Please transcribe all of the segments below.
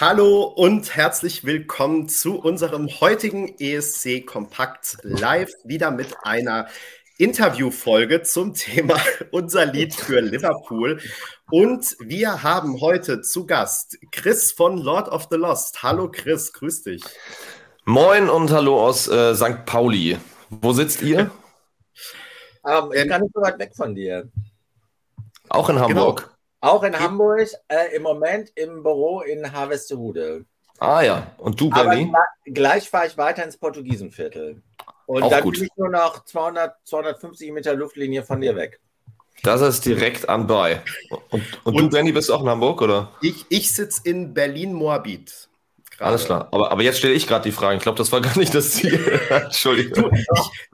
Hallo und herzlich willkommen zu unserem heutigen ESC Kompakt Live, wieder mit einer Interviewfolge zum Thema unser Lied für Liverpool. Und wir haben heute zu Gast Chris von Lord of the Lost. Hallo Chris, grüß dich. Moin und hallo aus äh, St. Pauli. Wo sitzt ihr? ähm, ich gar nicht so weit weg von dir. Auch in Hamburg. Genau. Auch in Hamburg, äh, im Moment im Büro in Harvestehude. Ah ja, und du, Benny? gleich fahre ich weiter ins Portugiesenviertel. Und Auch dann gut. bin ich nur noch 200, 250 Meter Luftlinie von dir weg. Das ist direkt anbei. Und, und, und du, Benny, bist auch in Hamburg, oder? Ich, ich sitze in Berlin-Moabit. Grade. Alles klar. Aber, aber jetzt stelle ich gerade die Frage. Ich glaube, das war gar nicht das Ziel. Entschuldigung. Ich,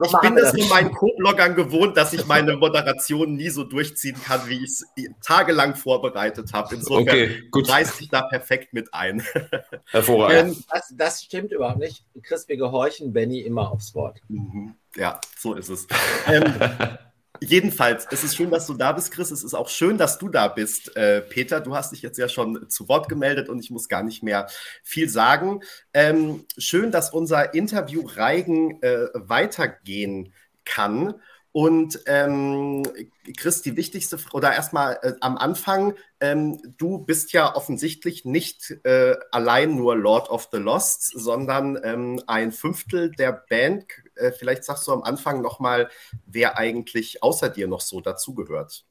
ich bin das von meinen Co-Bloggern gewohnt, dass ich meine Moderation nie so durchziehen kann, wie ich es tagelang vorbereitet habe. Insofern okay, gut. reißt sich da perfekt mit ein. Hervorragend. Ähm, das, das, stimmt überhaupt nicht. Chris, wir gehorchen Benny immer aufs Wort. Mhm. Ja, so ist es. ähm, Jedenfalls, es ist schön, dass du da bist, Chris. Es ist auch schön, dass du da bist, äh, Peter. Du hast dich jetzt ja schon zu Wort gemeldet und ich muss gar nicht mehr viel sagen. Ähm, schön, dass unser Interview Reigen äh, weitergehen kann. Und ähm, Chris, die wichtigste, oder erstmal äh, am Anfang, ähm, du bist ja offensichtlich nicht äh, allein nur Lord of the Lost, sondern ähm, ein Fünftel der Band. Äh, vielleicht sagst du am Anfang nochmal, wer eigentlich außer dir noch so dazugehört.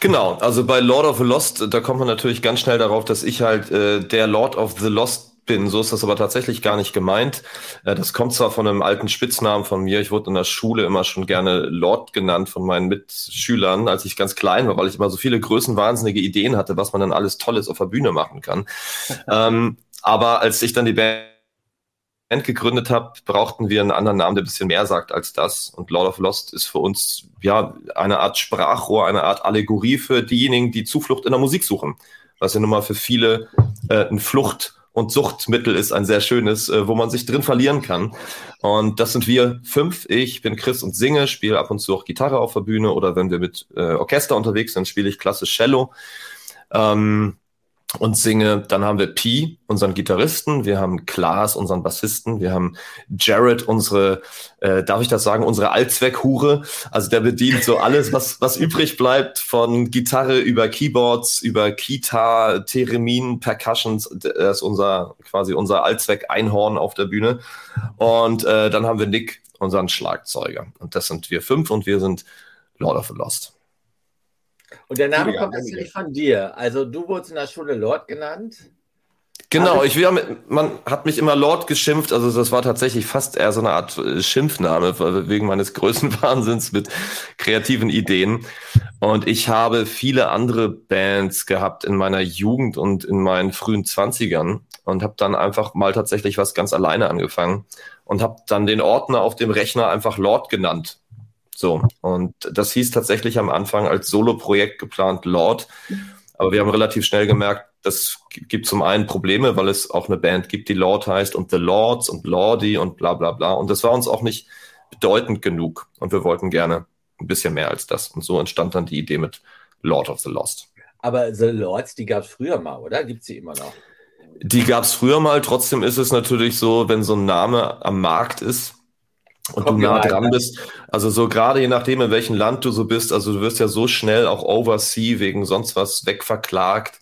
Genau, also bei Lord of the Lost, da kommt man natürlich ganz schnell darauf, dass ich halt äh, der Lord of the Lost bin. So ist das aber tatsächlich gar nicht gemeint. Äh, das kommt zwar von einem alten Spitznamen von mir. Ich wurde in der Schule immer schon gerne Lord genannt von meinen Mitschülern, als ich ganz klein war, weil ich immer so viele größenwahnsinnige Ideen hatte, was man dann alles Tolles auf der Bühne machen kann. ähm, aber als ich dann die Band gegründet habe, brauchten wir einen anderen Namen, der ein bisschen mehr sagt als das. Und Lord of Lost ist für uns ja eine Art Sprachrohr, eine Art Allegorie für diejenigen, die Zuflucht in der Musik suchen. Was ja nun mal für viele äh, ein Flucht und Suchtmittel ist ein sehr schönes, äh, wo man sich drin verlieren kann. Und das sind wir fünf. Ich bin Chris und singe, spiele ab und zu auch Gitarre auf der Bühne oder wenn wir mit äh, Orchester unterwegs sind, spiele ich klassisch Cello. Ähm, und singe. Dann haben wir Pi, unseren Gitarristen, wir haben Klaas, unseren Bassisten, wir haben Jared, unsere, äh, darf ich das sagen, unsere Allzweckhure. Also der bedient so alles, was, was übrig bleibt, von Gitarre über Keyboards, über Kita, Theremin, Percussions. Das ist unser, quasi unser Allzweck-Einhorn auf der Bühne. Und äh, dann haben wir Nick, unseren Schlagzeuger. Und das sind wir fünf und wir sind Lord of the Lost. Und der Name kommt natürlich von dir. Also du wurdest in der Schule Lord genannt. Genau, ich will, man hat mich immer Lord geschimpft, also das war tatsächlich fast eher so eine Art äh, Schimpfname wegen meines Größenwahnsinns mit kreativen Ideen. Und ich habe viele andere Bands gehabt in meiner Jugend und in meinen frühen Zwanzigern und habe dann einfach mal tatsächlich was ganz alleine angefangen und habe dann den Ordner auf dem Rechner einfach Lord genannt. So, und das hieß tatsächlich am Anfang als Solo-Projekt geplant Lord. Aber wir haben relativ schnell gemerkt, das gibt zum einen Probleme, weil es auch eine Band gibt, die Lord heißt und The Lords und Lordy und bla bla bla. Und das war uns auch nicht bedeutend genug. Und wir wollten gerne ein bisschen mehr als das. Und so entstand dann die Idee mit Lord of the Lost. Aber The Lords, die gab es früher mal, oder? Gibt sie immer noch? Die gab es früher mal. Trotzdem ist es natürlich so, wenn so ein Name am Markt ist, und du nah dran bist. Also so gerade je nachdem, in welchem Land du so bist, also du wirst ja so schnell auch oversea wegen sonst was wegverklagt.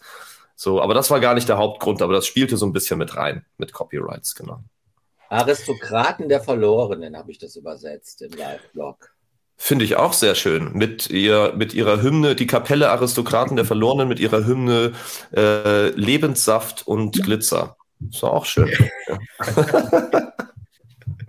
So, aber das war gar nicht der Hauptgrund, aber das spielte so ein bisschen mit rein, mit Copyrights, genau. Aristokraten der Verlorenen habe ich das übersetzt im Live-Blog. Finde ich auch sehr schön. Mit, ihr, mit ihrer Hymne, die Kapelle Aristokraten der Verlorenen, mit ihrer Hymne äh, Lebenssaft und Glitzer. Ist auch schön.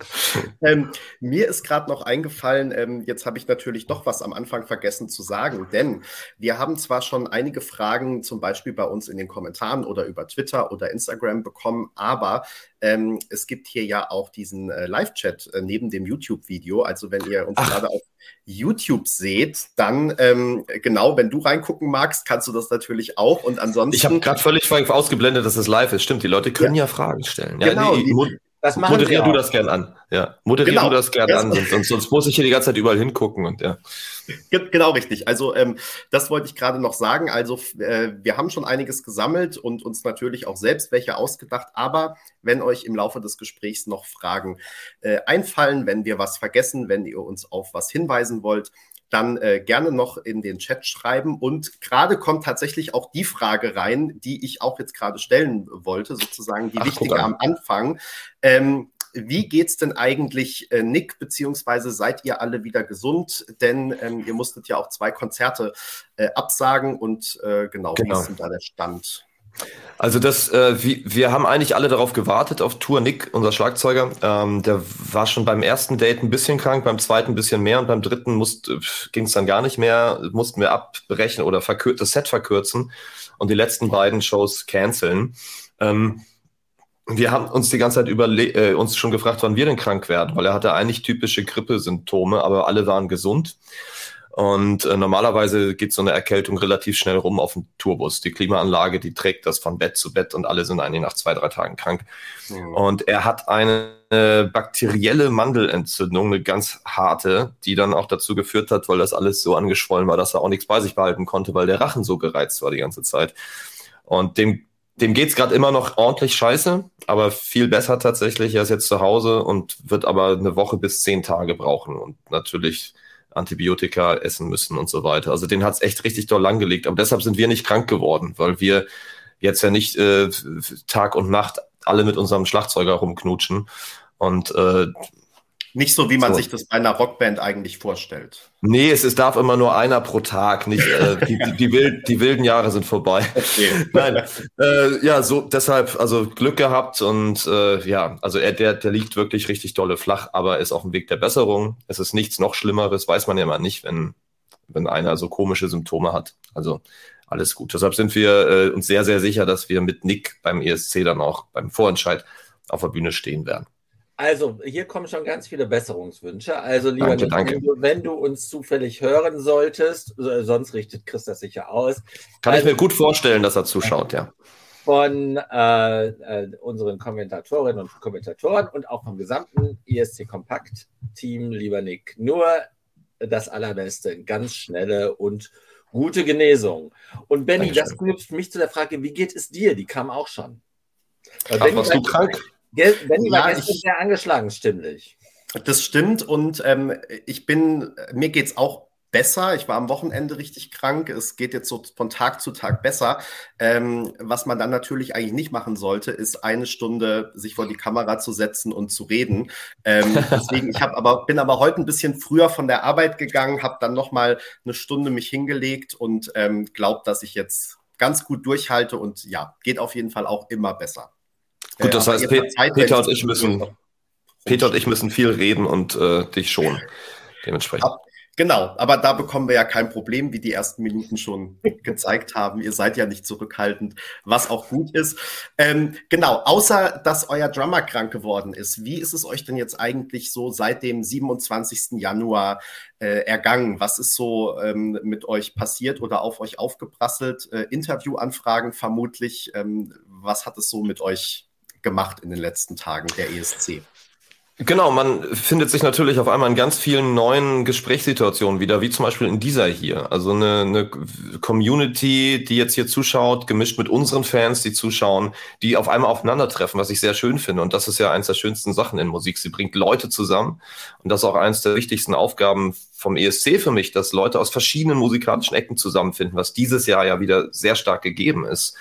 ähm, mir ist gerade noch eingefallen, ähm, jetzt habe ich natürlich doch was am Anfang vergessen zu sagen, denn wir haben zwar schon einige Fragen zum Beispiel bei uns in den Kommentaren oder über Twitter oder Instagram bekommen, aber ähm, es gibt hier ja auch diesen äh, Live-Chat äh, neben dem YouTube-Video. Also wenn ihr uns Ach. gerade auf YouTube seht, dann ähm, genau, wenn du reingucken magst, kannst du das natürlich auch. Und ansonsten. Ich habe gerade völlig ausgeblendet, dass es live ist. Stimmt, die Leute können ja, ja Fragen stellen. Ja, genau. Die, Das machen Moderier du das gern an. Ja, moderier genau. du das gern an, sonst, sonst muss ich hier die ganze Zeit überall hingucken und ja. Genau richtig. Also ähm, das wollte ich gerade noch sagen. Also äh, wir haben schon einiges gesammelt und uns natürlich auch selbst welche ausgedacht. Aber wenn euch im Laufe des Gesprächs noch Fragen äh, einfallen, wenn wir was vergessen, wenn ihr uns auf was hinweisen wollt, dann äh, gerne noch in den Chat schreiben. Und gerade kommt tatsächlich auch die Frage rein, die ich auch jetzt gerade stellen wollte, sozusagen die Ach, wichtige am Anfang. Ähm, wie geht's denn eigentlich äh, Nick, beziehungsweise seid ihr alle wieder gesund? Denn ähm, ihr musstet ja auch zwei Konzerte äh, absagen und äh, genau, genau, wie ist denn da der Stand? Also das, äh, wir, wir haben eigentlich alle darauf gewartet, auf Tour Nick, unser Schlagzeuger. Ähm, der war schon beim ersten Date ein bisschen krank, beim zweiten ein bisschen mehr und beim dritten ging es dann gar nicht mehr, mussten wir abbrechen oder das Set verkürzen und die letzten beiden Shows canceln. Ähm, wir haben uns die ganze Zeit überle äh, uns schon gefragt, wann wir denn krank werden, weil er hatte eigentlich typische Grippesymptome, aber alle waren gesund. Und äh, normalerweise geht so eine Erkältung relativ schnell rum auf dem Tourbus. Die Klimaanlage, die trägt das von Bett zu Bett und alle sind eigentlich nach zwei, drei Tagen krank. Mhm. Und er hat eine bakterielle Mandelentzündung, eine ganz harte, die dann auch dazu geführt hat, weil das alles so angeschwollen war, dass er auch nichts bei sich behalten konnte, weil der Rachen so gereizt war die ganze Zeit. Und dem, dem geht's gerade immer noch ordentlich scheiße, aber viel besser tatsächlich. Er ist jetzt zu Hause und wird aber eine Woche bis zehn Tage brauchen. Und natürlich Antibiotika essen müssen und so weiter. Also den hat es echt richtig doll langgelegt. Aber deshalb sind wir nicht krank geworden, weil wir jetzt ja nicht äh, Tag und Nacht alle mit unserem Schlagzeuger rumknutschen. Und äh, nicht so, wie man so. sich das bei einer Rockband eigentlich vorstellt. Nee, es, es darf immer nur einer pro Tag. Nicht, äh, die, die, die, wild, die wilden Jahre sind vorbei. Okay. Nein, äh, ja, so deshalb, also Glück gehabt und äh, ja, also er, der, der liegt wirklich richtig dolle flach, aber ist auf dem Weg der Besserung. Es ist nichts noch Schlimmeres, weiß man ja mal nicht, wenn, wenn einer so komische Symptome hat. Also alles gut. Deshalb sind wir äh, uns sehr, sehr sicher, dass wir mit Nick beim ESC dann auch beim Vorentscheid auf der Bühne stehen werden. Also, hier kommen schon ganz viele Besserungswünsche. Also, lieber danke, Nick, danke. Wenn, du, wenn, du, uns zufällig hören solltest, sonst richtet Chris das sicher aus. Kann also, ich mir gut vorstellen, dass er zuschaut, ja. Von äh, äh, unseren Kommentatorinnen und Kommentatoren und auch vom gesamten ESC Kompakt-Team, lieber Nick, nur das Allerbeste, ganz schnelle und gute Genesung. Und Benny, das knüpft mich zu der Frage, wie geht es dir? Die kam auch schon. Ach, warst du krank? Benny war ja, gestern sehr angeschlagen, stimmlich. Das stimmt und ähm, ich bin, mir geht es auch besser. Ich war am Wochenende richtig krank. Es geht jetzt so von Tag zu Tag besser. Ähm, was man dann natürlich eigentlich nicht machen sollte, ist eine Stunde sich vor die Kamera zu setzen und zu reden. Ähm, deswegen, ich habe aber bin aber heute ein bisschen früher von der Arbeit gegangen, habe dann noch mal eine Stunde mich hingelegt und ähm, glaube, dass ich jetzt ganz gut durchhalte und ja, geht auf jeden Fall auch immer besser. Gut, das heißt, Pe Peter und ich müssen, Peter und ich müssen viel reden und äh, dich schon dementsprechend. Ja, genau, aber da bekommen wir ja kein Problem, wie die ersten Minuten schon gezeigt haben. Ihr seid ja nicht zurückhaltend, was auch gut ist. Ähm, genau, außer dass euer Drummer krank geworden ist, wie ist es euch denn jetzt eigentlich so seit dem 27. Januar äh, ergangen? Was ist so ähm, mit euch passiert oder auf euch aufgeprasselt? Äh, Interviewanfragen vermutlich. Ähm, was hat es so mit euch gemacht in den letzten Tagen der ESC. Genau, man findet sich natürlich auf einmal in ganz vielen neuen Gesprächssituationen wieder, wie zum Beispiel in dieser hier. Also eine, eine Community, die jetzt hier zuschaut, gemischt mit unseren Fans, die zuschauen, die auf einmal aufeinandertreffen, was ich sehr schön finde. Und das ist ja eines der schönsten Sachen in Musik. Sie bringt Leute zusammen. Und das ist auch eines der wichtigsten Aufgaben vom ESC für mich, dass Leute aus verschiedenen musikalischen Ecken zusammenfinden, was dieses Jahr ja wieder sehr stark gegeben ist.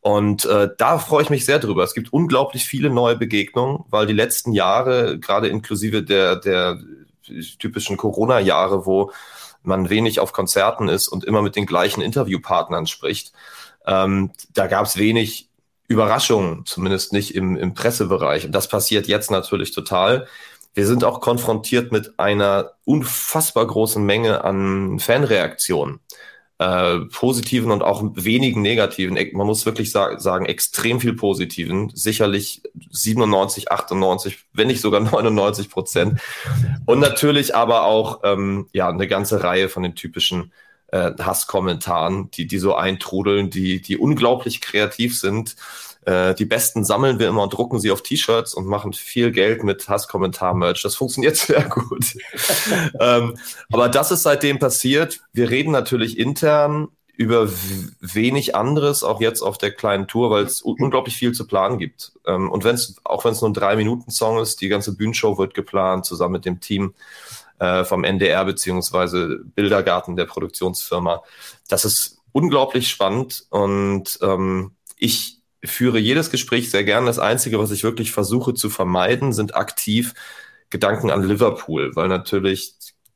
Und äh, da freue ich mich sehr drüber. Es gibt unglaublich viele neue Begegnungen, weil die letzten Jahre, gerade inklusive der, der typischen Corona-Jahre, wo man wenig auf Konzerten ist und immer mit den gleichen Interviewpartnern spricht, ähm, da gab es wenig Überraschungen, zumindest nicht im, im Pressebereich. Und das passiert jetzt natürlich total. Wir sind auch konfrontiert mit einer unfassbar großen Menge an Fanreaktionen äh, positiven und auch wenigen negativen. Man muss wirklich sa sagen, extrem viel positiven. Sicherlich 97, 98, wenn nicht sogar 99 Prozent. Und natürlich aber auch ähm, ja eine ganze Reihe von den typischen äh, Hasskommentaren, die, die so eintrudeln, die, die unglaublich kreativ sind Äh, die besten sammeln wir immer und drucken sie auf T-Shirts und machen viel Geld mit Hasskommentar-Merch. Das funktioniert sehr gut. ähm, aber das ist seitdem passiert. Wir reden natürlich intern über wenig anderes, auch jetzt auf der kleinen Tour, weil es unglaublich viel zu planen gibt. Ähm, und wenn es, auch wenn es nur ein Drei-Minuten-Song ist, die ganze Bühnenshow wird geplant, zusammen mit dem Team äh, vom NDR beziehungsweise Bildergarten der Produktionsfirma. Das ist unglaublich spannend und ähm, ich führe jedes Gespräch sehr gern. Das Einzige, was ich wirklich versuche zu vermeiden, sind aktiv Gedanken an Liverpool, weil natürlich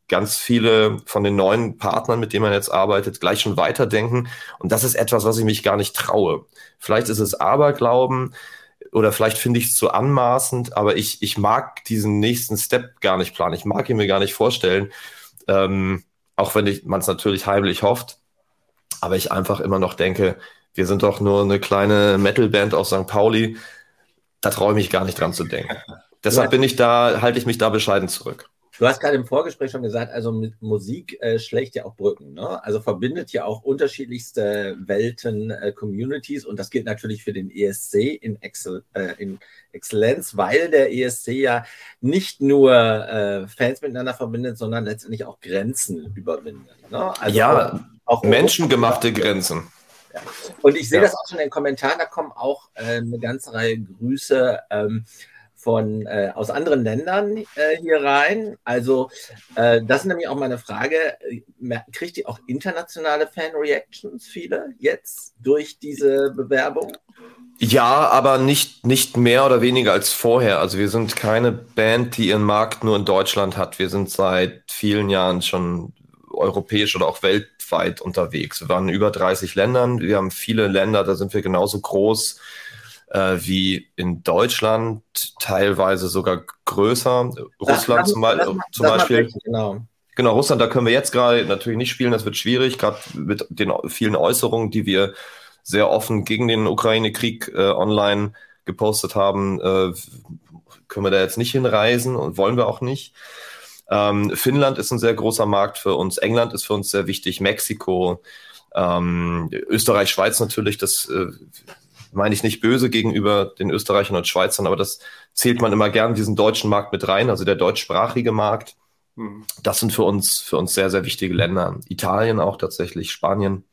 ganz viele von den neuen Partnern, mit denen man jetzt arbeitet, gleich schon weiterdenken. Und das ist etwas, was ich mich gar nicht traue. Vielleicht ist es Aberglauben oder vielleicht finde ich es zu anmaßend, aber ich, ich mag diesen nächsten Step gar nicht planen. Ich mag ihn mir gar nicht vorstellen, ähm, auch wenn man es natürlich heimlich hofft. Aber ich einfach immer noch denke, wir sind doch nur eine kleine Metalband aus St. Pauli. Da traue ich mich gar nicht dran zu denken. Deshalb bin ich da, halte ich mich da bescheiden zurück. Du hast gerade im Vorgespräch schon gesagt, also Musik äh, schlägt ja auch Brücken, ne? Also verbindet ja auch unterschiedlichste Welten, äh, Communities und das gilt natürlich für den ESC in, Excel, äh, in Exzellenz, weil der ESC ja nicht nur äh, Fans miteinander verbindet, sondern letztendlich auch Grenzen überwindet. Ne? Also ja, auch, auch menschengemachte Grenzen. Ja. Und ich sehe ja. das auch schon in den Kommentaren, da kommen auch äh, eine ganze Reihe Grüße. Ähm, von äh, aus anderen Ländern äh, hier rein. Also äh, das ist nämlich auch meine Frage. Kriegt ihr auch internationale Fan-Reactions, viele jetzt durch diese Bewerbung? Ja, aber nicht, nicht mehr oder weniger als vorher. Also wir sind keine Band, die ihren Markt nur in Deutschland hat. Wir sind seit vielen Jahren schon europäisch oder auch weltweit unterwegs. Wir waren in über 30 Ländern. Wir haben viele Länder, da sind wir genauso groß äh, wie in Deutschland, teilweise sogar größer. Russland das, zum, das, zum Beispiel. Genau. Genau, Russland, da können wir jetzt gerade natürlich nicht spielen, das wird schwierig, gerade mit den vielen Äußerungen, die wir sehr offen gegen den Ukraine-Krieg äh, online gepostet haben, äh, können wir da jetzt nicht hinreisen und wollen wir auch nicht. Ähm, Finnland ist ein sehr großer Markt für uns, England ist für uns sehr wichtig, Mexiko, ähm, Österreich, Schweiz natürlich, das äh, meine ich nicht böse gegenüber den Österreichern und Schweizern, aber das zählt man immer gern diesen deutschen Markt mit rein, also der deutschsprachige Markt. Hm. Das sind für uns, für uns sehr, sehr wichtige Länder. Italien auch tatsächlich, Spanien.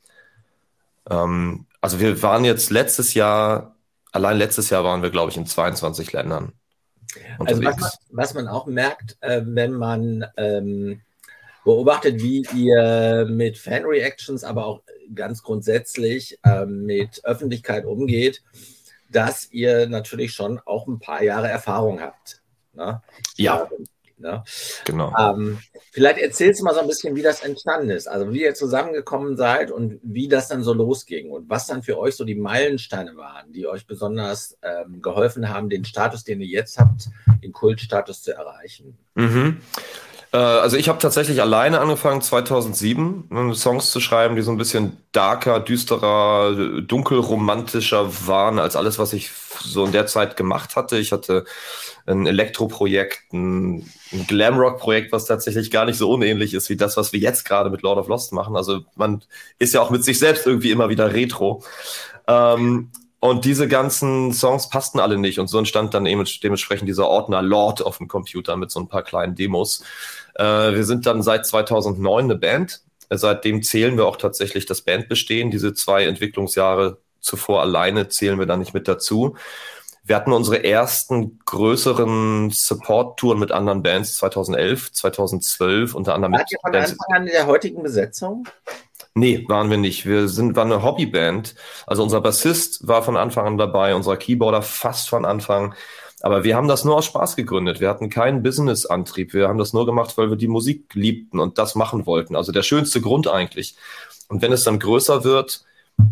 Ähm, also wir waren jetzt letztes Jahr, allein letztes Jahr waren wir, glaube ich, in 22 Ländern. Also was man, was man, auch merkt, äh, wenn man ähm, beobachtet, wie ihr mit Fan-Reactions, aber auch ganz grundsätzlich ähm, mit Öffentlichkeit umgeht, dass ihr natürlich schon auch ein paar Jahre Erfahrung habt. Ne? Ja. Ne? Genau. Ähm, vielleicht erzählst du mal so ein bisschen, wie das entstanden ist. Also wie ihr zusammengekommen seid und wie das dann so losging und was dann für euch so die Meilensteine waren, die euch besonders ähm, geholfen haben, den Status, den ihr jetzt habt, den Kultstatus zu erreichen. Mhm. Äh, also ich habe tatsächlich alleine angefangen 2007 ne, Songs zu schreiben, die so ein bisschen darker, düsterer, dunkelromantischer waren als alles, was ich so in der Zeit gemacht hatte. Ich hatte ein Elektroprojekt, ein, ein Glamrock-Projekt, was tatsächlich gar nicht so unähnlich ist wie das, was wir jetzt gerade mit Lord of Lost machen. Also man ist ja auch mit sich selbst irgendwie immer wieder retro. Ähm, und diese ganzen Songs passten alle nicht. Und so entstand dann eben dementsprechend dieser Ordner Lord auf dem Computer mit so ein paar kleinen Demos. Äh, wir sind dann seit 2009 eine Band. Seitdem zählen wir auch tatsächlich das Bandbestehen. Diese zwei Entwicklungsjahre zuvor alleine zählen wir da nicht mit dazu. Wir hatten unsere ersten größeren Support-Touren mit anderen Bands 2011, 2012, unter anderem Wart mit. Ihr von Anfang an in der heutigen Besetzung? Nee, waren wir nicht. Wir sind, waren eine Hobbyband. Also unser Bassist war von Anfang an dabei, unser Keyboarder fast von Anfang. Aber wir haben das nur aus Spaß gegründet. Wir hatten keinen Business-Antrieb. Wir haben das nur gemacht, weil wir die Musik liebten und das machen wollten. Also der schönste Grund eigentlich. Und wenn es dann größer wird,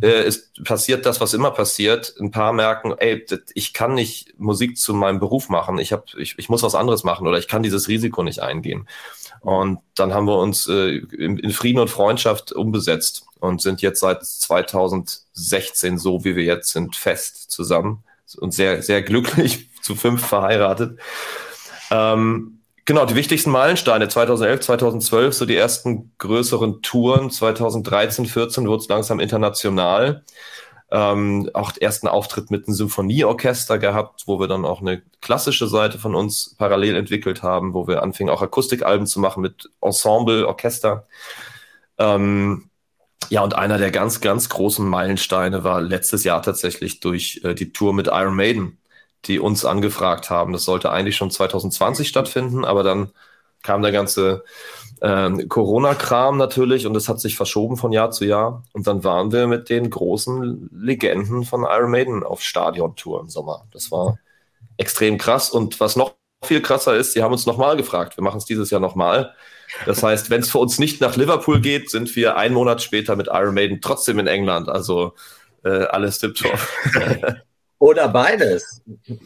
äh, ist passiert das, was immer passiert. Ein paar merken, ey, ich kann nicht Musik zu meinem Beruf machen. Ich, hab, ich, ich muss was anderes machen oder ich kann dieses Risiko nicht eingehen. Und dann haben wir uns äh, in, in Frieden und Freundschaft umbesetzt und sind jetzt seit 2016 so, wie wir jetzt sind, fest zusammen und sehr, sehr glücklich zu fünf verheiratet. Ähm, genau, die wichtigsten Meilensteine 2011, 2012, so die ersten größeren Touren. 2013, 14 wurde es langsam international. Ähm, auch ersten Auftritt mit einem Symphonieorchester gehabt, wo wir dann auch eine klassische Seite von uns parallel entwickelt haben, wo wir anfingen auch Akustikalben zu machen mit Ensemble, Orchester. Ähm, ja, und einer der ganz, ganz großen Meilensteine war letztes Jahr tatsächlich durch äh, die Tour mit Iron Maiden, die uns angefragt haben. Das sollte eigentlich schon 2020 stattfinden, aber dann kam der ganze äh, Corona-Kram natürlich und es hat sich verschoben von Jahr zu Jahr. Und dann waren wir mit den großen Legenden von Iron Maiden auf Stadion-Tour im Sommer. Das war extrem krass. Und was noch viel krasser ist, sie haben uns nochmal gefragt. Wir machen es dieses Jahr nochmal. Das heißt, wenn es für uns nicht nach Liverpool geht, sind wir einen Monat später mit Iron Maiden trotzdem in England. Also äh, alles tipptopp. Oder beides.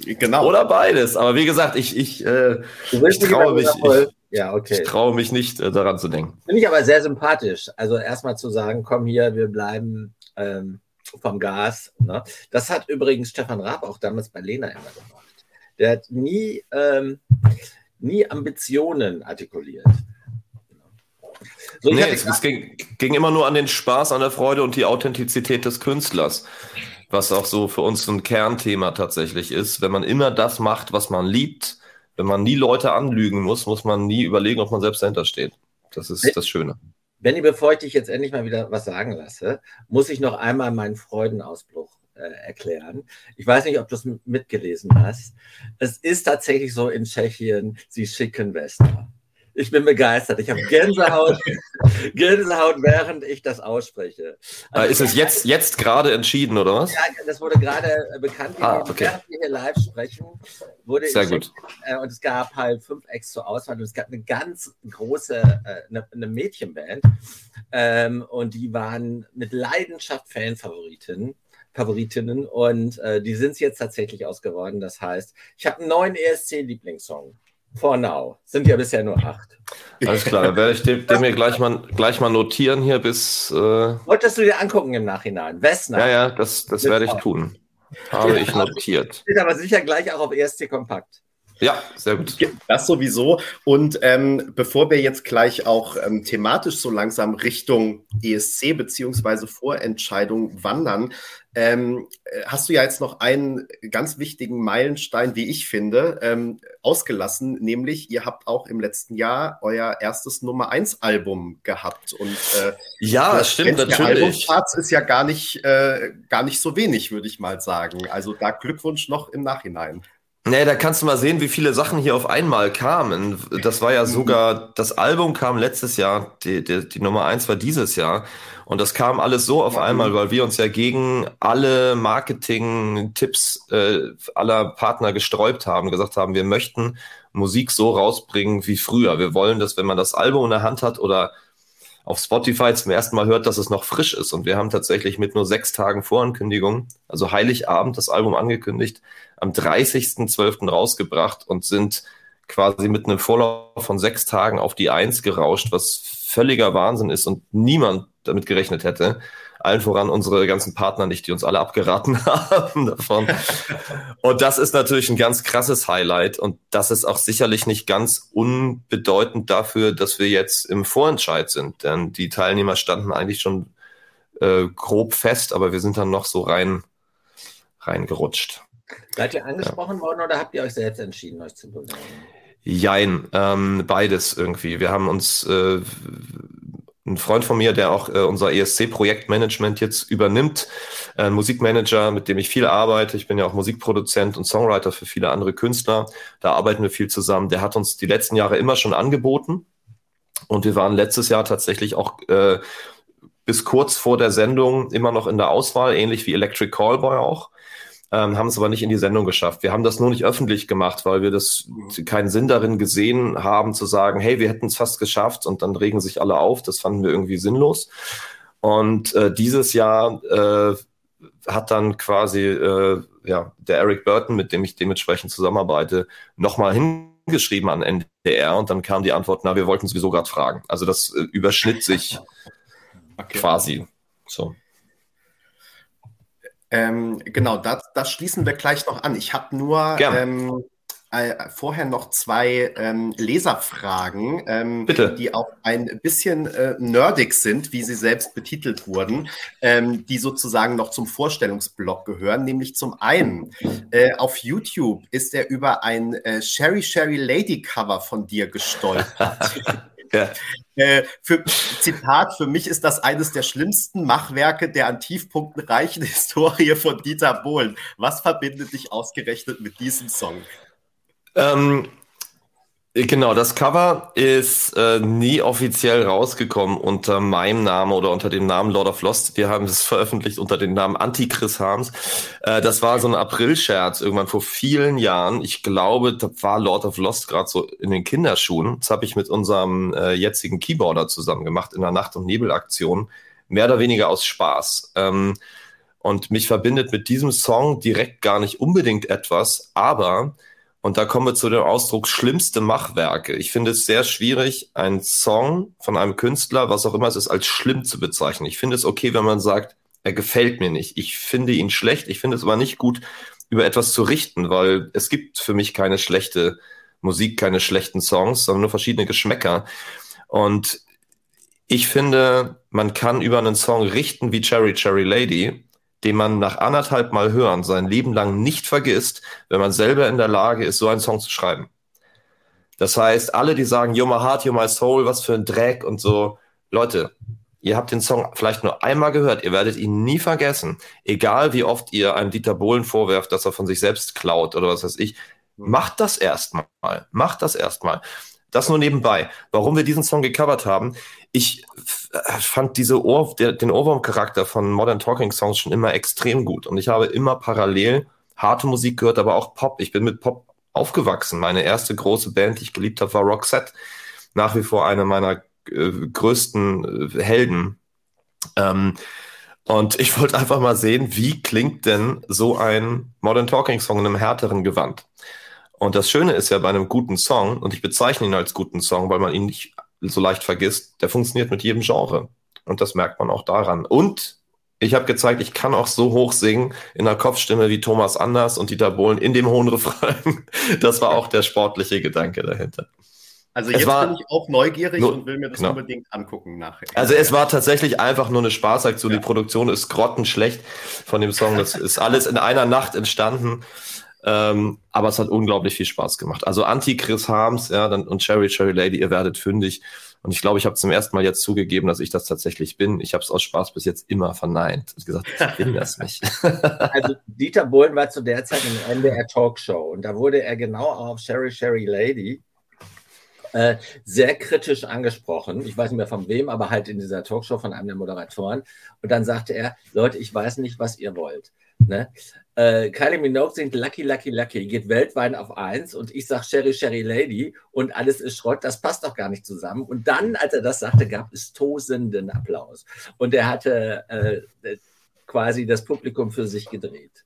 Genau. Oder beides. Aber wie gesagt, ich, ich, äh, ich traue mich. Ich, ja, okay. Ich traue mich nicht, äh, daran zu denken. Finde ich aber sehr sympathisch. Also erstmal zu sagen, komm hier, wir bleiben ähm, vom Gas. Ne? Das hat übrigens Stefan Raab auch damals bei Lena immer gemacht. Der hat nie, ähm, nie Ambitionen artikuliert. So, nee, es, es ging, ging, immer nur an den Spaß, an der Freude und die Authentizität des Künstlers. Was auch so für uns ein Kernthema tatsächlich ist. Wenn man immer das macht, was man liebt, wenn man nie Leute anlügen muss, muss man nie überlegen, ob man selbst dahinter steht. Das ist das Schöne. Benny, bevor ich dich jetzt endlich mal wieder was sagen lasse, muss ich noch einmal meinen Freudenausbruch äh, erklären. Ich weiß nicht, ob du es mitgelesen hast. Es ist tatsächlich so in Tschechien, sie schicken Wester. Ich bin begeistert. Ich habe Gänsehaut, Gänsehaut, während ich das ausspreche. Also, ist es jetzt, jetzt gerade entschieden, oder was? Ja, das wurde gerade äh, bekannt. Ah, okay. Während wir hier live sprechen, wurde Sehr gut. Äh, und es gab halt fünf Acts zur Auswahl und es gab eine ganz große, äh, eine, eine Mädchenband. Ähm, und die waren mit Leidenschaft Fanfavoriten. Favoritinnen und äh, die sind es jetzt tatsächlich ausgeworden. Das heißt, ich habe einen neuen ESC-Lieblingssong. For now. Sind ja bisher nur acht. Alles klar, dann werde ich dem, dem mir gleich mal, gleich mal notieren hier bis. Äh Wolltest du dir angucken im Nachhinein? Wessner. Ja, ja, das, das werde ich tun. Habe ich notiert. Steht aber sicher gleich auch auf ESC Kompakt. Ja, sehr gut. Das sowieso. Und ähm, bevor wir jetzt gleich auch ähm, thematisch so langsam Richtung ESC beziehungsweise Vorentscheidung wandern, ähm, äh, hast du ja jetzt noch einen ganz wichtigen Meilenstein, wie ich finde, ähm, ausgelassen, nämlich ihr habt auch im letzten Jahr euer erstes Nummer 1 Album gehabt. Und äh, ja, das stimmt natürlich. Albumcharts ist ja gar nicht, äh, gar nicht so wenig, würde ich mal sagen. Also da Glückwunsch noch im Nachhinein. Nee, da kannst du mal sehen, wie viele Sachen hier auf einmal kamen. Das war ja sogar, das Album kam letztes Jahr, die, die, die Nummer eins war dieses Jahr. Und das kam alles so auf einmal, weil wir uns ja gegen alle Marketing-Tipps äh, aller Partner gesträubt haben, gesagt haben, wir möchten Musik so rausbringen wie früher. Wir wollen, dass wenn man das Album in der Hand hat oder auf Spotify zum ersten Mal hört, dass es noch frisch ist. Und wir haben tatsächlich mit nur sechs Tagen Vorankündigung, also Heiligabend, das Album angekündigt, am 30.12. rausgebracht und sind quasi mit einem Vorlauf von sechs Tagen auf die Eins gerauscht, was völliger Wahnsinn ist und niemand damit gerechnet hätte. Allen voran unsere ganzen Partner nicht, die uns alle abgeraten haben davon. Und das ist natürlich ein ganz krasses Highlight und das ist auch sicherlich nicht ganz unbedeutend dafür, dass wir jetzt im Vorentscheid sind, denn die Teilnehmer standen eigentlich schon äh, grob fest, aber wir sind dann noch so rein reingerutscht. Seid ihr angesprochen ja. worden oder habt ihr euch selbst entschieden, euch zu bewerben? Jein, ähm, beides irgendwie. Wir haben uns, äh, ein Freund von mir, der auch äh, unser ESC-Projektmanagement jetzt übernimmt, äh, ein Musikmanager, mit dem ich viel arbeite. Ich bin ja auch Musikproduzent und Songwriter für viele andere Künstler. Da arbeiten wir viel zusammen. Der hat uns die letzten Jahre immer schon angeboten. Und wir waren letztes Jahr tatsächlich auch äh, bis kurz vor der Sendung immer noch in der Auswahl, ähnlich wie Electric Callboy auch ähm, haben es aber nicht in die Sendung geschafft. Wir haben das nur nicht öffentlich gemacht, weil wir das keinen Sinn darin gesehen haben, zu sagen, hey, wir hätten es fast geschafft und dann regen sich alle auf. Das fanden wir irgendwie sinnlos. Und äh, dieses Jahr äh, hat dann quasi äh, ja, der Eric Burton, mit dem ich dementsprechend zusammenarbeite, nochmal hingeschrieben an NDR und dann kam die Antwort, na, wir wollten sowieso gerade fragen. Also das äh, überschnitt sich okay. quasi. So. Ähm, genau, das, das schließen wir gleich noch an. Ich habe nur ähm, äh, vorher noch zwei ähm, Leserfragen, ähm, die auch ein bisschen äh, nerdig sind, wie sie selbst betitelt wurden, ähm, die sozusagen noch zum Vorstellungsblock gehören. Nämlich zum einen, äh, auf YouTube ist er über ein äh, Sherry Sherry Lady Cover von dir gestolpert. Ja. Äh, für, Zitat, für mich ist das eines der schlimmsten Machwerke der an Tiefpunkten reichen Historie von Dieter Bohlen. Was verbindet dich ausgerechnet mit diesem Song? Ähm, genau, das Cover ist äh, nie offiziell rausgekommen unter meinem Namen oder unter dem Namen Lord of Lost. Wir haben es veröffentlicht unter dem Namen Anti-Chris Harms. Äh, das war so ein April-Scherz irgendwann vor vielen Jahren. Ich glaube, da war Lord of Lost gerade so in den Kinderschuhen. Das habe ich mit unserem äh, jetzigen Keyboarder zusammen gemacht in der Nacht- und Nebelaktion. Mehr oder weniger aus Spaß. Ähm, und mich verbindet mit diesem Song direkt gar nicht unbedingt etwas, aber und da kommen wir zu dem Ausdruck schlimmste Machwerke. Ich finde es sehr schwierig, einen Song von einem Künstler, was auch immer es ist, als schlimm zu bezeichnen. Ich finde es okay, wenn man sagt, er gefällt mir nicht. Ich finde ihn schlecht. Ich finde es aber nicht gut, über etwas zu richten, weil es gibt für mich keine schlechte Musik, keine schlechten Songs, sondern nur verschiedene Geschmäcker. Und ich finde, man kann über einen Song richten wie Cherry Cherry Lady, den man nach anderthalb Mal hören sein Leben lang nicht vergisst, wenn man selber in der Lage ist, so einen Song zu schreiben. Das heißt, alle, die sagen, You're my heart, you're my soul, was für ein Dreck und so, Leute, ihr habt den Song vielleicht nur einmal gehört, ihr werdet ihn nie vergessen. Egal wie oft ihr einem Dieter Bohlen vorwerft, dass er von sich selbst klaut oder was weiß ich, macht das erstmal. Macht das erstmal. Das nur nebenbei. Warum wir diesen Song gecovert haben, ich fand diese Ohr, der, den Ohrwurm-Charakter von Modern Talking Songs schon immer extrem gut. Und ich habe immer parallel harte Musik gehört, aber auch Pop. Ich bin mit Pop aufgewachsen. Meine erste große Band, die ich geliebt habe, war Roxette. Nach wie vor eine meiner äh, größten äh, Helden. Ähm, und ich wollte einfach mal sehen, wie klingt denn so ein Modern Talking Song in einem härteren Gewand. Und das Schöne ist ja bei einem guten Song, und ich bezeichne ihn als guten Song, weil man ihn nicht so leicht vergisst, der funktioniert mit jedem Genre. Und das merkt man auch daran. Und ich habe gezeigt, ich kann auch so hoch singen in der Kopfstimme wie Thomas Anders und Dieter Bohlen in dem hohen Refrain. Das war auch der sportliche Gedanke dahinter. Also jetzt war, bin ich auch neugierig nur, und will mir das genau. unbedingt angucken nachher. Also es war tatsächlich einfach nur eine Spaßaktion. Ja. Die Produktion ist grottenschlecht von dem Song. Das ist alles in einer Nacht entstanden. Ähm, aber es hat unglaublich viel Spaß gemacht. Also Anti-Chris Harms ja, dann, und Cherry Cherry Lady, ihr werdet fündig. Und ich glaube, ich habe zum ersten Mal jetzt zugegeben, dass ich das tatsächlich bin. Ich habe es aus Spaß bis jetzt immer verneint. Ich gesagt, ich bin das nicht. also Dieter Bohlen war zu der Zeit in der NDR Talkshow und da wurde er genau auf Cherry Cherry Lady äh, sehr kritisch angesprochen. Ich weiß nicht mehr von wem, aber halt in dieser Talkshow von einem der Moderatoren. Und dann sagte er, Leute, ich weiß nicht, was ihr wollt. Ne? Äh, Kylie Minogue singt Lucky, Lucky, Lucky, geht weltweit auf eins und ich sage Sherry, Sherry Lady und alles ist Schrott. Das passt doch gar nicht zusammen. Und dann, als er das sagte, gab es tosenden Applaus. Und er hatte äh, quasi das Publikum für sich gedreht.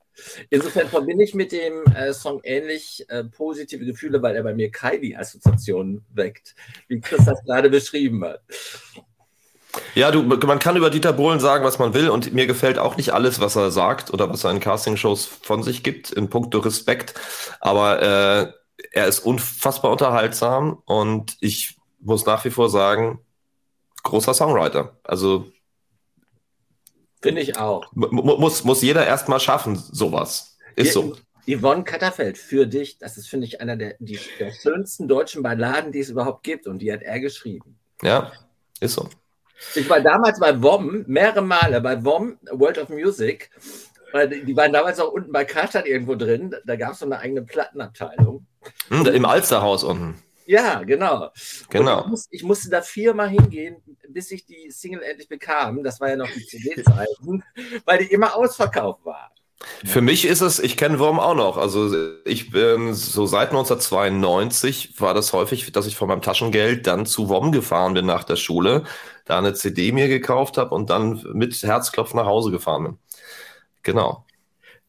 Insofern verbinde ich mit dem äh, Song ähnlich äh, positive Gefühle, weil er bei mir Kylie-Assoziationen weckt, wie Chris das gerade beschrieben hat. Ja, du, man kann über Dieter Bohlen sagen, was man will, und mir gefällt auch nicht alles, was er sagt oder was er in Castingshows von sich gibt, in puncto Respekt. Aber äh, er ist unfassbar unterhaltsam und ich muss nach wie vor sagen, großer Songwriter. Also Finde ich auch. Muss, muss jeder erstmal schaffen, sowas. Ist so. Yvonne Katterfeld, für dich, das ist, finde ich, einer der, die, der schönsten deutschen Balladen, die es überhaupt gibt. Und die hat er geschrieben. Ja, ist so. Ich war damals bei WOM, mehrere Male bei WOM, World of Music. Die waren damals auch unten bei Karstadt irgendwo drin. Da gab es so eine eigene Plattenabteilung. Hm, Im Alsterhaus unten. Ja, genau. Genau. Ich, muss, ich, musste da viermal hingehen, bis ich die Single endlich bekam. Das war ja noch die CD-Zeiten, weil die immer ausverkauft war. Für mich ist es, ich kenne Wurm auch noch. Also ich bin so seit 1992 war das häufig, dass ich von meinem Taschengeld dann zu WOM gefahren bin nach der Schule, da eine CD mir gekauft habe und dann mit Herzklopf nach Hause gefahren bin. Genau.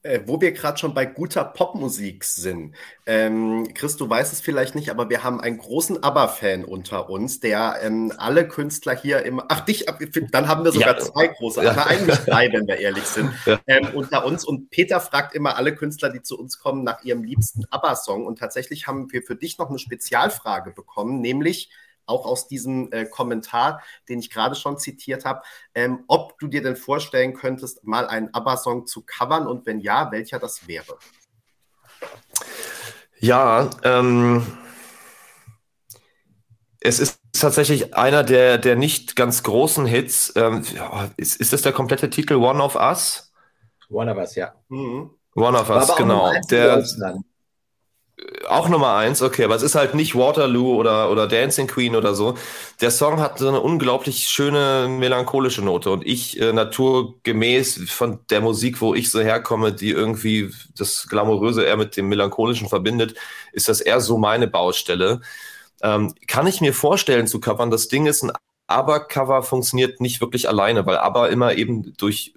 Äh, wo wir gerade schon bei guter Popmusik sind. Ähm, Chris, du weißt es vielleicht nicht, aber wir haben einen großen ABBA-Fan unter uns, der ähm, alle Künstler hier im, ach dich, dann haben wir sogar ja. zwei große, ja. aber eigentlich drei, wenn wir ehrlich sind, ja. ähm, unter uns. Und Peter fragt immer alle Künstler, die zu uns kommen, nach ihrem liebsten ABBA-Song. Und tatsächlich haben wir für dich noch eine Spezialfrage bekommen, nämlich auch aus diesem äh, Kommentar, den ich gerade schon zitiert habe, ähm, ob du dir denn vorstellen könntest, mal einen ABBA-Song zu covern und wenn ja, welcher das wäre. Ja, ähm, es ist tatsächlich einer der, der nicht ganz großen Hits. Ähm, ist, ist das der komplette Titel One of Us? One of Us, ja. Mhm. One of Us, genau. Der, auch Nummer eins, okay, aber es ist halt nicht Waterloo oder, oder Dancing Queen oder so. Der Song hat so eine unglaublich schöne melancholische Note und ich äh, naturgemäß von der Musik, wo ich so herkomme, die irgendwie das Glamouröse eher mit dem Melancholischen verbindet, ist das eher so meine Baustelle. Ähm, kann ich mir vorstellen zu covern, das Ding ist ein Aber-Cover funktioniert nicht wirklich alleine, weil Aber immer eben durch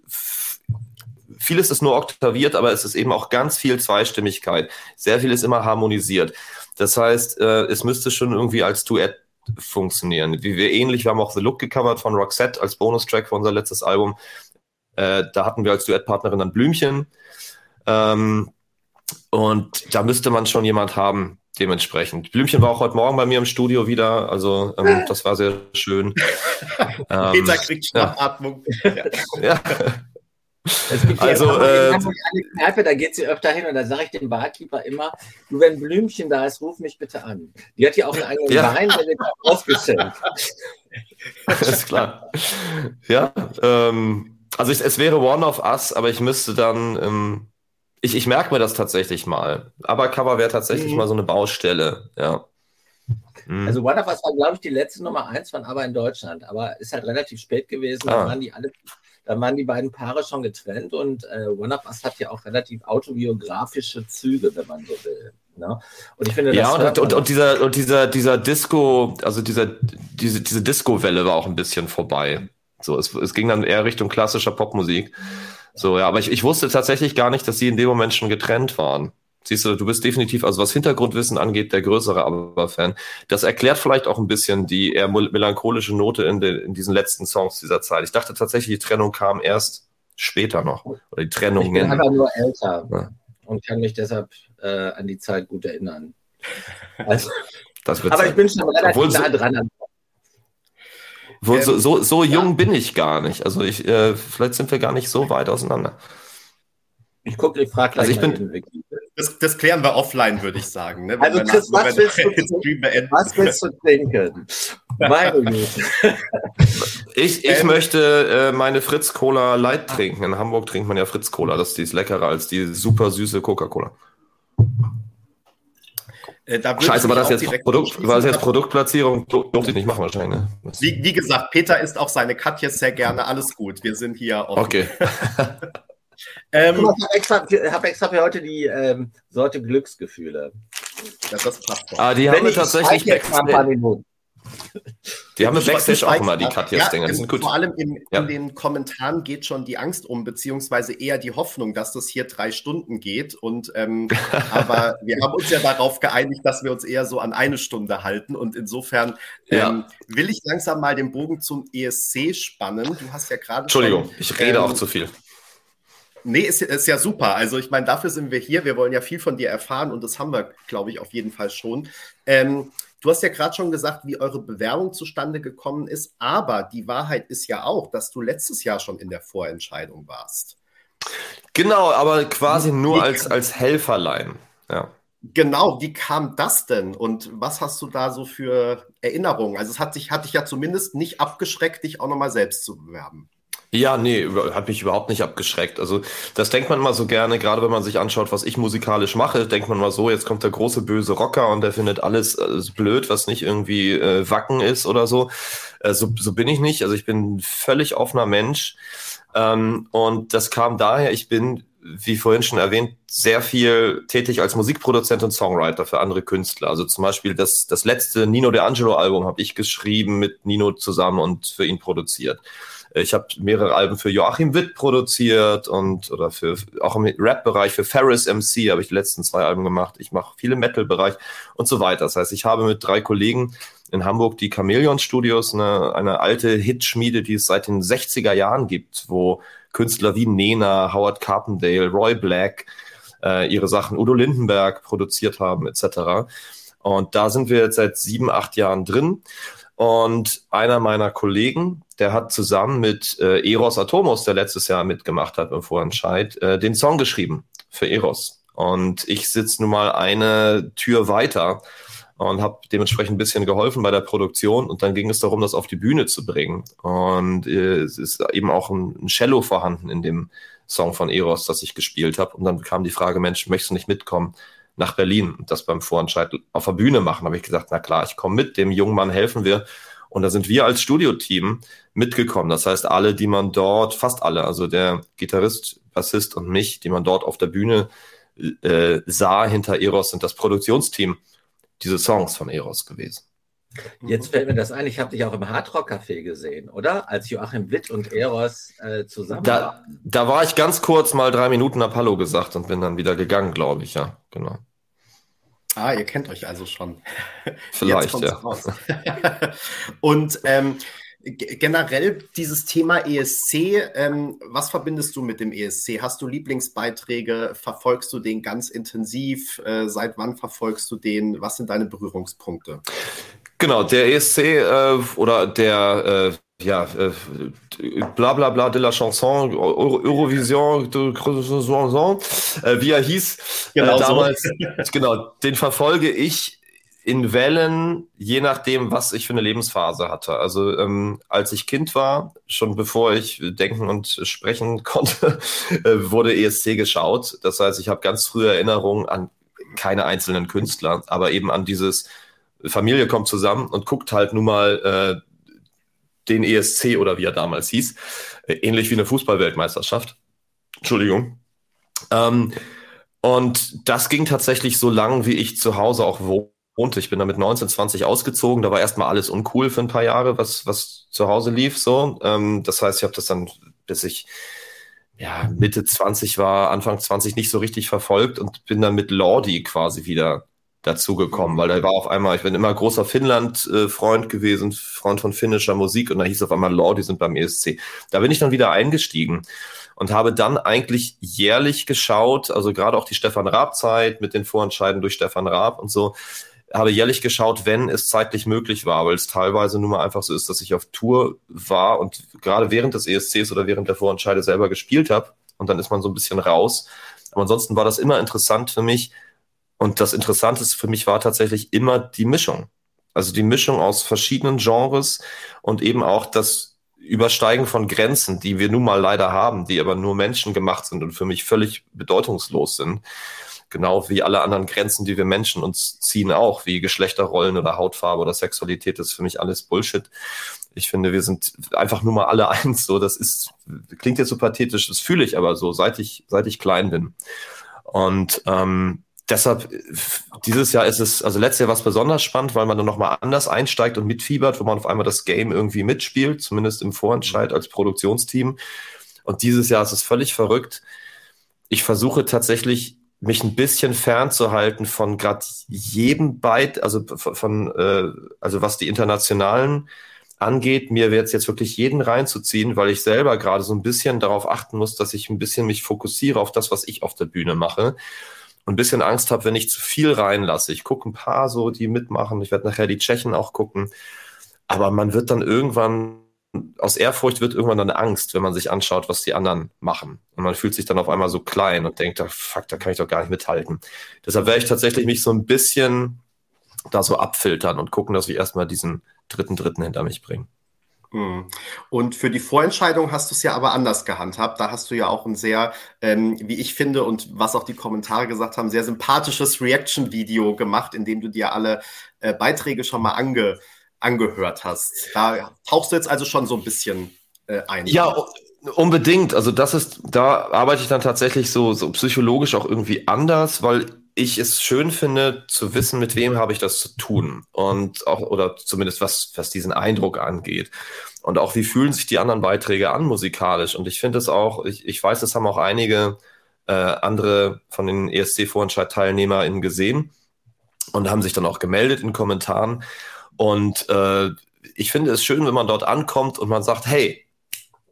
vieles ist nur oktaviert, aber es ist eben auch ganz viel Zweistimmigkeit. Sehr viel ist immer harmonisiert. Das heißt, äh, es müsste schon irgendwie als Duett funktionieren. Wie wir ähnlich, wir haben auch The Look gecovert von Roxette als Bonustrack für unser letztes Album. Äh, da hatten wir als Duettpartnerin dann Blümchen. Ähm, und da müsste man schon jemand haben, dementsprechend. Blümchen war auch heute Morgen bei mir im Studio wieder, also ähm, das war sehr schön. ähm, Peter kriegt Schnappatmung. Ja. ja. Es gibt also, äh, eine Kneipe, da geht sie öfter hin und da sage ich dem Barkeeper immer, du, wenn Blümchen da ist, ruf mich bitte an. Die hat hier auch einen eigenen ja. Wein, der wird ausgeschenkt. Ist klar. Ja, ähm, also ich, es wäre One of Us, aber ich müsste dann, ähm, ich, ich merke mir das tatsächlich mal. Aber Cover wäre tatsächlich mhm. mal so eine Baustelle, ja. Mhm. Also One of Us war, glaube ich, die letzte Nummer eins von aber in Deutschland, aber ist halt relativ spät gewesen. Ah. Da waren die alle da waren die beiden Paare schon getrennt und äh, One of Us hat ja auch relativ autobiografische Züge, wenn man so will. Ne? Und ich finde, ja, und, und, und, dieser, und dieser, dieser Disco, also dieser, diese, diese Disco-Welle war auch ein bisschen vorbei. So, es, es ging dann eher Richtung klassischer Popmusik. So, ja, aber ich, ich wusste tatsächlich gar nicht, dass sie in dem Moment schon getrennt waren. Siehst du, du bist definitiv, also was Hintergrundwissen angeht, der größere ABBA-Fan. Das erklärt vielleicht auch ein bisschen die eher melancholische Note in, den, in diesen letzten Songs dieser Zeit. Ich dachte tatsächlich, die Trennung kam erst später noch. Oder die Trennung. Ich bin aber nur älter ja. und kann mich deshalb äh, an die Zeit gut erinnern. Also, aber sein. ich bin schon relativ Obwohl nah dran. Obwohl, ähm, so, so, so ja. jung bin ich gar nicht. Also ich, äh, vielleicht sind wir gar nicht so weit auseinander. Ich gucke, ich frage gleich also ich bin, das, das, klären wir offline, würde ich sagen. Ne? Also Chris, was, willst du, was willst du trinken? Meine Güte. Ich, ich ähm, möchte äh, meine Fritz Cola Light trinken. In Hamburg trinkt man ja Fritz Cola. Das ist, die ist leckerer als die super süße Coca-Cola. Äh, Scheiße, war das, jetzt Produkt, war das jetzt Produktplatzierung? Durfte ich nicht machen wahrscheinlich. Ne? Wie, wie, gesagt, Peter isst auch seine Katjes sehr gerne. Alles gut. Wir sind hier offen. Okay. Ähm, ich habe extra, hab extra, für heute die ähm, Sorte Glücksgefühle. Ja, das passt doch. Ah, die Wenn haben wir tatsächlich Backstage. Die haben wir Backstage auch immer, die Katjas-Dinger. Ja, vor allem in, ja. in, den Kommentaren geht schon die Angst um, beziehungsweise eher die Hoffnung, dass das hier drei Stunden geht. Und ähm, aber wir haben uns ja darauf geeinigt, dass wir uns eher so an eine Stunde halten. Und insofern ja. ähm, will ich langsam mal den Bogen zum ESC spannen. Du hast ja gerade. Entschuldigung, schon, ich rede ähm, auch zu viel. Nee, ist, ist ja super. Also ich meine, dafür sind wir hier. Wir wollen ja viel von dir erfahren und das haben wir, glaube ich, auf jeden Fall schon. Ähm, du hast ja gerade schon gesagt, wie eure Bewerbung zustande gekommen ist, aber die Wahrheit ist ja auch, dass du letztes Jahr schon in der Vorentscheidung warst. Genau, aber quasi nur als, als Helferlein. Ja. Genau, wie kam das denn und was hast du da so für Erinnerungen? Also es hat dich, hat dich ja zumindest nicht abgeschreckt, dich auch nochmal selbst zu bewerben. Ja, nee, hat mich überhaupt nicht abgeschreckt. Also das denkt man immer so gerne, gerade wenn man sich anschaut, was ich musikalisch mache, denkt man mal so, jetzt kommt der große böse Rocker und der findet alles, alles blöd, was nicht irgendwie äh, Wacken ist oder so. Äh, so. So bin ich nicht. Also ich bin ein völlig offener Mensch. Ähm, und das kam daher, ich bin, wie vorhin schon erwähnt, sehr viel tätig als Musikproduzent und Songwriter für andere Künstler. Also zum Beispiel das, das letzte Nino De Angelo Album habe ich geschrieben mit Nino zusammen und für ihn produziert. Ich habe mehrere Alben für Joachim Witt produziert und oder für auch im Rap-Bereich für Ferris MC habe ich die letzten zwei Alben gemacht. Ich mache viele Metal-Bereich und so weiter. Das heißt, ich habe mit drei Kollegen in Hamburg die Chameleon Studios, eine, eine alte Hitschmiede, die es seit den 60er Jahren gibt, wo Künstler wie Nena, Howard Carpendale, Roy Black äh, ihre Sachen, Udo Lindenberg produziert haben, etc. Und da sind wir jetzt seit sieben, acht Jahren drin. Und einer meiner Kollegen, der hat zusammen mit äh, Eros Atomos, der letztes Jahr mitgemacht hat im Vorentscheid, äh, den Song geschrieben für Eros. Und ich sitze nun mal eine Tür weiter und habe dementsprechend ein bisschen geholfen bei der Produktion. Und dann ging es darum, das auf die Bühne zu bringen. Und äh, es ist eben auch ein, ein Cello vorhanden in dem Song von Eros, das ich gespielt habe. Und dann kam die Frage, Mensch, möchtest du nicht mitkommen nach Berlin und das beim Vorentscheid auf der Bühne machen? Habe ich gesagt, na klar, ich komme mit, dem jungen Mann helfen wir. Und da sind wir als Studioteam mitgekommen. Das heißt, alle, die man dort, fast alle, also der Gitarrist, Bassist und mich, die man dort auf der Bühne äh, sah hinter Eros, sind das Produktionsteam diese Songs von Eros gewesen. Jetzt fällt mir das ein, ich habe dich auch im Hardrock Café gesehen, oder? Als Joachim Witt und Eros äh, zusammen da, waren. Da war ich ganz kurz mal drei Minuten Apollo gesagt und bin dann wieder gegangen, glaube ich, ja, genau. Ah, ihr kennt euch also schon. Vielleicht, ja. und ähm, generell dieses Thema ESC, ähm, was verbindest du mit dem ESC? Hast du Lieblingsbeiträge? Verfolgst du den ganz intensiv? Äh, seit wann verfolgst du den? Was sind deine Berührungspunkte? Genau, der ESC äh, oder der äh, ja, äh, bla bla bla de la Chanson, Euro, Eurovision, de, äh, wie er hieß, genau, äh, damals, so. genau, den verfolge ich in Wellen, je nachdem, was ich für eine Lebensphase hatte. Also ähm, als ich Kind war, schon bevor ich denken und sprechen konnte, äh, wurde ESC geschaut. Das heißt, ich habe ganz frühe Erinnerungen an keine einzelnen Künstler, aber eben an dieses Familie kommt zusammen und guckt halt nun mal äh, den ESC oder wie er damals hieß, äh, ähnlich wie eine Fußballweltmeisterschaft. Entschuldigung. Ähm, und das ging tatsächlich so lang, wie ich zu Hause auch wohnte. Ich bin da mit 19, 20 ausgezogen. Da war erstmal alles uncool für ein paar Jahre, was, was zu Hause lief. So, ähm, das heißt, ich habe das dann, bis ich ja, Mitte 20 war, Anfang 20 nicht so richtig verfolgt und bin dann mit Lordi quasi wieder dazugekommen, weil da war auf einmal, ich bin immer großer Finnland-Freund gewesen, Freund von finnischer Musik und da hieß auf einmal Lordi sind beim ESC. Da bin ich dann wieder eingestiegen und habe dann eigentlich jährlich geschaut, also gerade auch die Stefan Raab-Zeit mit den Vorentscheiden durch Stefan Raab und so, habe jährlich geschaut, wenn es zeitlich möglich war, weil es teilweise nun mal einfach so ist, dass ich auf Tour war und gerade während des ESCs oder während der Vorentscheide selber gespielt habe und dann ist man so ein bisschen raus. Aber ansonsten war das immer interessant für mich und das Interessanteste für mich war tatsächlich immer die Mischung. Also die Mischung aus verschiedenen Genres und eben auch das Übersteigen von Grenzen, die wir nun mal leider haben, die aber nur Menschen gemacht sind und für mich völlig bedeutungslos sind. Genau wie alle anderen Grenzen, die wir Menschen uns ziehen, auch, wie Geschlechterrollen oder Hautfarbe oder Sexualität, das ist für mich alles Bullshit. Ich finde, wir sind einfach nur mal alle eins. So, das ist, klingt jetzt so pathetisch, das fühle ich aber so, seit ich, seit ich klein bin. Und ähm, deshalb, dieses Jahr ist es, also letztes Jahr war es besonders spannend, weil man dann nochmal anders einsteigt und mitfiebert, wo man auf einmal das Game irgendwie mitspielt, zumindest im Vorentscheid als Produktionsteam. Und dieses Jahr ist es völlig verrückt. Ich versuche tatsächlich mich ein bisschen fernzuhalten von gerade jedem Byte, also von, äh, also was die internationalen angeht, mir wird jetzt wirklich jeden reinzuziehen, weil ich selber gerade so ein bisschen darauf achten muss, dass ich ein bisschen mich fokussiere auf das, was ich auf der Bühne mache ein bisschen Angst habe, wenn ich zu viel reinlasse. Ich gucke ein paar so, die mitmachen. Ich werde nachher die Tschechen auch gucken. Aber man wird dann irgendwann aus Ehrfurcht wird irgendwann dann Angst, wenn man sich anschaut, was die anderen machen. Und man fühlt sich dann auf einmal so klein und denkt, fuck, da kann ich doch gar nicht mithalten. Deshalb werde ich tatsächlich mich so ein bisschen da so abfiltern und gucken, dass ich erstmal diesen dritten Dritten hinter mich bringe. Hm. Und für die Vorentscheidung hast du es ja aber anders gehandhabt. Da hast du ja auch ein sehr, ähm, wie ich finde und was auch die Kommentare gesagt haben, sehr sympathisches Reaction-Video gemacht, in dem du dir alle äh, Beiträge schon mal ange angehört hast. Da tauchst du jetzt also schon so ein bisschen äh, ein. Ja, unbedingt. Also das ist, da arbeite ich dann tatsächlich so, so psychologisch auch irgendwie anders, weil ich es schön finde, zu wissen, mit wem habe ich das zu tun. Und auch, oder zumindest was, was diesen Eindruck angeht. Und auch, wie fühlen sich die anderen Beiträge an musikalisch? Und ich finde es auch, ich, ich weiß, das haben auch einige äh, andere von den ESC-Vorentscheid-TeilnehmerInnen gesehen und haben sich dann auch gemeldet in Kommentaren. Und äh, ich finde es schön, wenn man dort ankommt und man sagt, hey,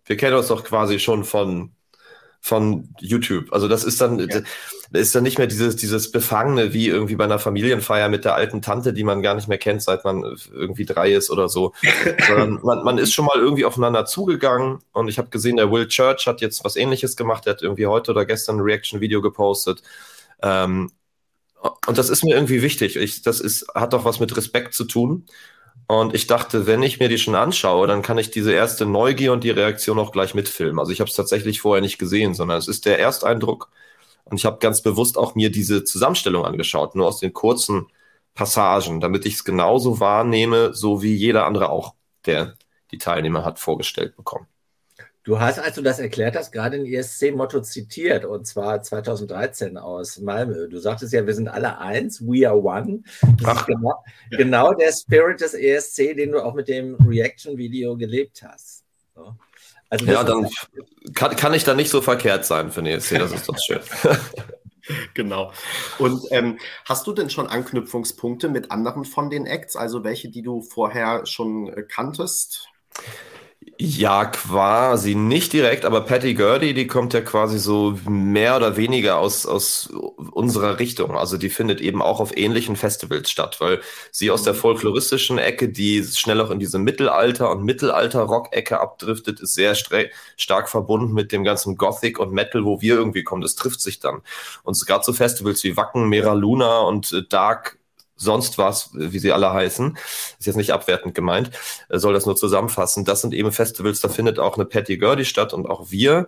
wir kennen uns doch quasi schon von von YouTube. Also das ist dann, ja. Ist dann nicht mehr dieses, dieses Befangene wie irgendwie bei einer Familienfeier mit der alten Tante, die man gar nicht mehr kennt, seit man irgendwie drei ist oder so. Sondern man, man ist schon mal irgendwie aufeinander zugegangen und ich habe gesehen, der Will Church hat jetzt was ähnliches gemacht, der hat irgendwie heute oder gestern ein Reaction-Video gepostet. Ähm, und das ist mir irgendwie wichtig. Ich, das ist, hat doch was mit Respekt zu tun. Und ich dachte, wenn ich mir die schon anschaue, dann kann ich diese erste Neugier und die Reaktion auch gleich mitfilmen. Also ich habe es tatsächlich vorher nicht gesehen, sondern es ist der Ersteindruck. Und ich habe ganz bewusst auch mir diese Zusammenstellung angeschaut, nur aus den kurzen Passagen, damit ich es genauso wahrnehme, so wie jeder andere auch, der die Teilnehmer hat vorgestellt bekommen. Du hast, als du das erklärt hast, gerade ein ESC-Motto zitiert, und zwar 2013 aus Malmö. Du sagtest ja, wir sind alle eins, we are one. Das Ach, ist genau, ja. genau, der Spirit des ESC, den du auch mit dem Reaction-Video gelebt hast. So. Also ja, dann kann, kann ich da nicht so verkehrt sein für den ESC, das ist doch schön. genau. Und ähm, hast du denn schon Anknüpfungspunkte mit anderen von den Acts, also welche, die du vorher schon äh, kanntest? Ja, quasi nicht direkt, aber Patty Gurdy, die kommt ja quasi so mehr oder weniger aus, aus unserer Richtung. Also die findet eben auch auf ähnlichen Festivals statt, weil sie aus der mhm. folkloristischen Ecke, die schnell auch in diese Mittelalter- und Mittelalter-Rock-Ecke abdriftet, ist sehr stark verbunden mit dem ganzen Gothic und Metal, wo wir irgendwie kommen. Das trifft sich dann. Und gerade so Festivals wie Wacken, Mera Luna und äh, Dark sonst was, wie sie alle heißen, ist jetzt nicht abwertend gemeint, äh, soll das nur zusammenfassen. Das sind eben Festivals, da findet auch eine Patty Gurdy statt und auch wir.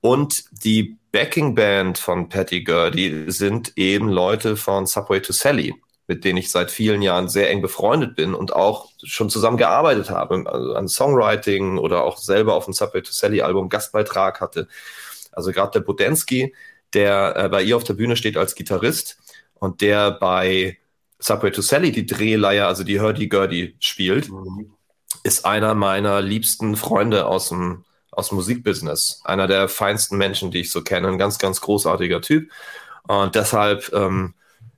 Und die Backing Band von Patty Gurdy sind eben Leute von Subway to Sally, mit denen ich seit vielen Jahren sehr eng befreundet bin und auch schon zusammen gearbeitet habe, also an Songwriting oder auch selber auf dem Subway to Sally Album Gastbeitrag hatte. Also gerade der Budensky, der äh, bei ihr auf der Bühne steht als Gitarrist und der bei Subway to Sally die Drehleier, also die Hurdy-Gurdy spielt, mhm. ist einer meiner liebsten Freunde aus dem, aus dem Musikbusiness. Einer der feinsten Menschen, die ich so kenne. Ein ganz, ganz großartiger Typ. Und deshalb, ähm,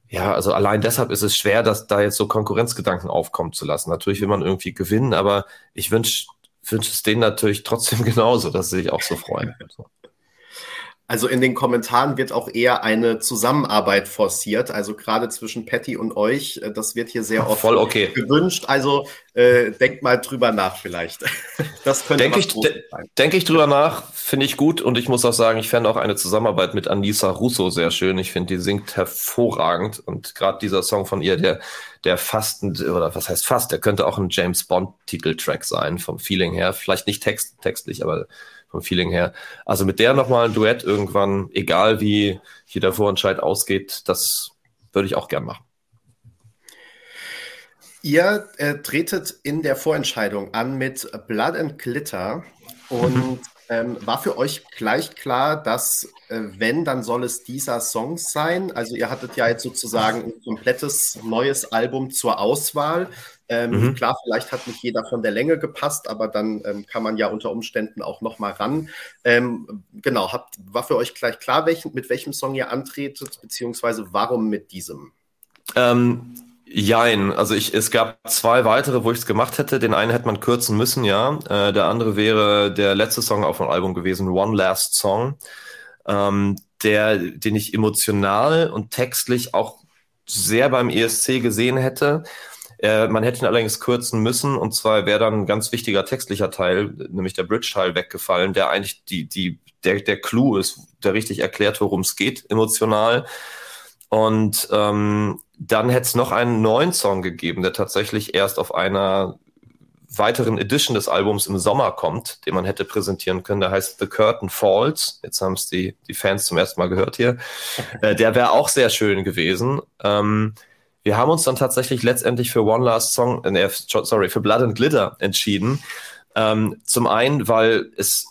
ja, also allein deshalb ist es schwer, dass da jetzt so Konkurrenzgedanken aufkommen zu lassen. Natürlich will man irgendwie gewinnen, aber ich wünsche wünsch es denen natürlich trotzdem genauso, dass sie sich auch so freuen. Also in den Kommentaren wird auch eher eine Zusammenarbeit forciert, also gerade zwischen Patty und euch. Äh, das wird hier sehr oft Voll okay. gewünscht. Also äh, denkt mal drüber nach vielleicht. Das könnte denke ich, de denke ich drüber nach, finde ich gut. Und ich muss auch sagen, ich fände auch eine Zusammenarbeit mit Anissa Russo sehr schön. Ich finde, die singt hervorragend. Und gerade dieser Song von ihr, der, der fast, oder was heißt fast, der könnte auch ein James Bond-Titeltrack sein, vom Feeling her. Vielleicht nicht text, textlich, aber vom Feeling her. Also mit der nochmal ein Duett irgendwann, egal wie hier der Vorentscheid ausgeht, das würde ich auch gern machen. Ihr äh, tretet in der Vorentscheidung an mit Blood and Glitter und ähm, war für euch gleich klar, dass äh, wenn, dann soll es dieser Song sein? Also ihr hattet ja jetzt sozusagen ein komplettes neues Album zur Auswahl. Ähm, mhm. Klar, vielleicht hat nicht jeder von der Länge gepasst, aber dann ähm, kann man ja unter Umständen auch noch mal ran. Ähm, genau, habt, war für euch gleich klar, welchen, mit welchem Song ihr antretet, beziehungsweise warum mit diesem? Ähm, jein, also ich, es gab zwei weitere, wo ich es gemacht hätte. Den einen hätte man kürzen müssen, ja. Äh, der andere wäre der letzte Song auf dem Album gewesen, One Last Song, ähm, der, den ich emotional und textlich auch sehr beim ESC gesehen hätte. Äh, man hätte ihn allerdings kürzen müssen und zwar wäre dann ein ganz wichtiger textlicher Teil, nämlich der Bridge-Teil weggefallen, der eigentlich die, die, der, der Clou ist, der richtig erklärt, worum es geht, emotional. Und ähm, dann hätte es noch einen neuen Song gegeben, der tatsächlich erst auf einer weiteren Edition des Albums im Sommer kommt, den man hätte präsentieren können. Der heißt The Curtain Falls. Jetzt haben es die, die Fans zum ersten Mal gehört hier. Äh, der wäre auch sehr schön gewesen. Ähm, wir haben uns dann tatsächlich letztendlich für One Last Song, äh, sorry, für Blood and Glitter entschieden. Ähm, zum einen, weil es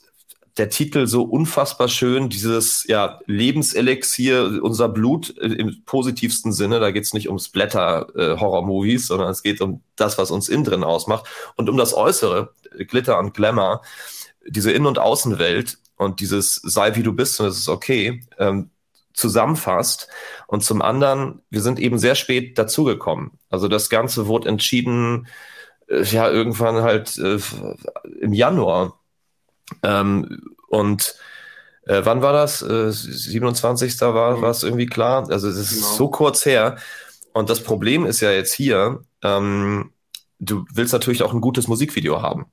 der Titel so unfassbar schön, dieses ja, Lebenselixier, unser Blut im positivsten Sinne. Da geht es nicht um Splatter-Horror-Movies, sondern es geht um das, was uns innen drin ausmacht. Und um das Äußere, Glitter und Glamour, diese Innen- und Außenwelt und dieses sei wie du bist und es ist okay, ähm, zusammenfasst. Und zum anderen, wir sind eben sehr spät dazugekommen. Also das Ganze wurde entschieden, äh, ja, irgendwann halt äh, im Januar. Ähm, und äh, wann war das? Äh, 27. war mhm. es irgendwie klar. Also es ist genau. so kurz her. Und das Problem ist ja jetzt hier, ähm, du willst natürlich auch ein gutes Musikvideo haben,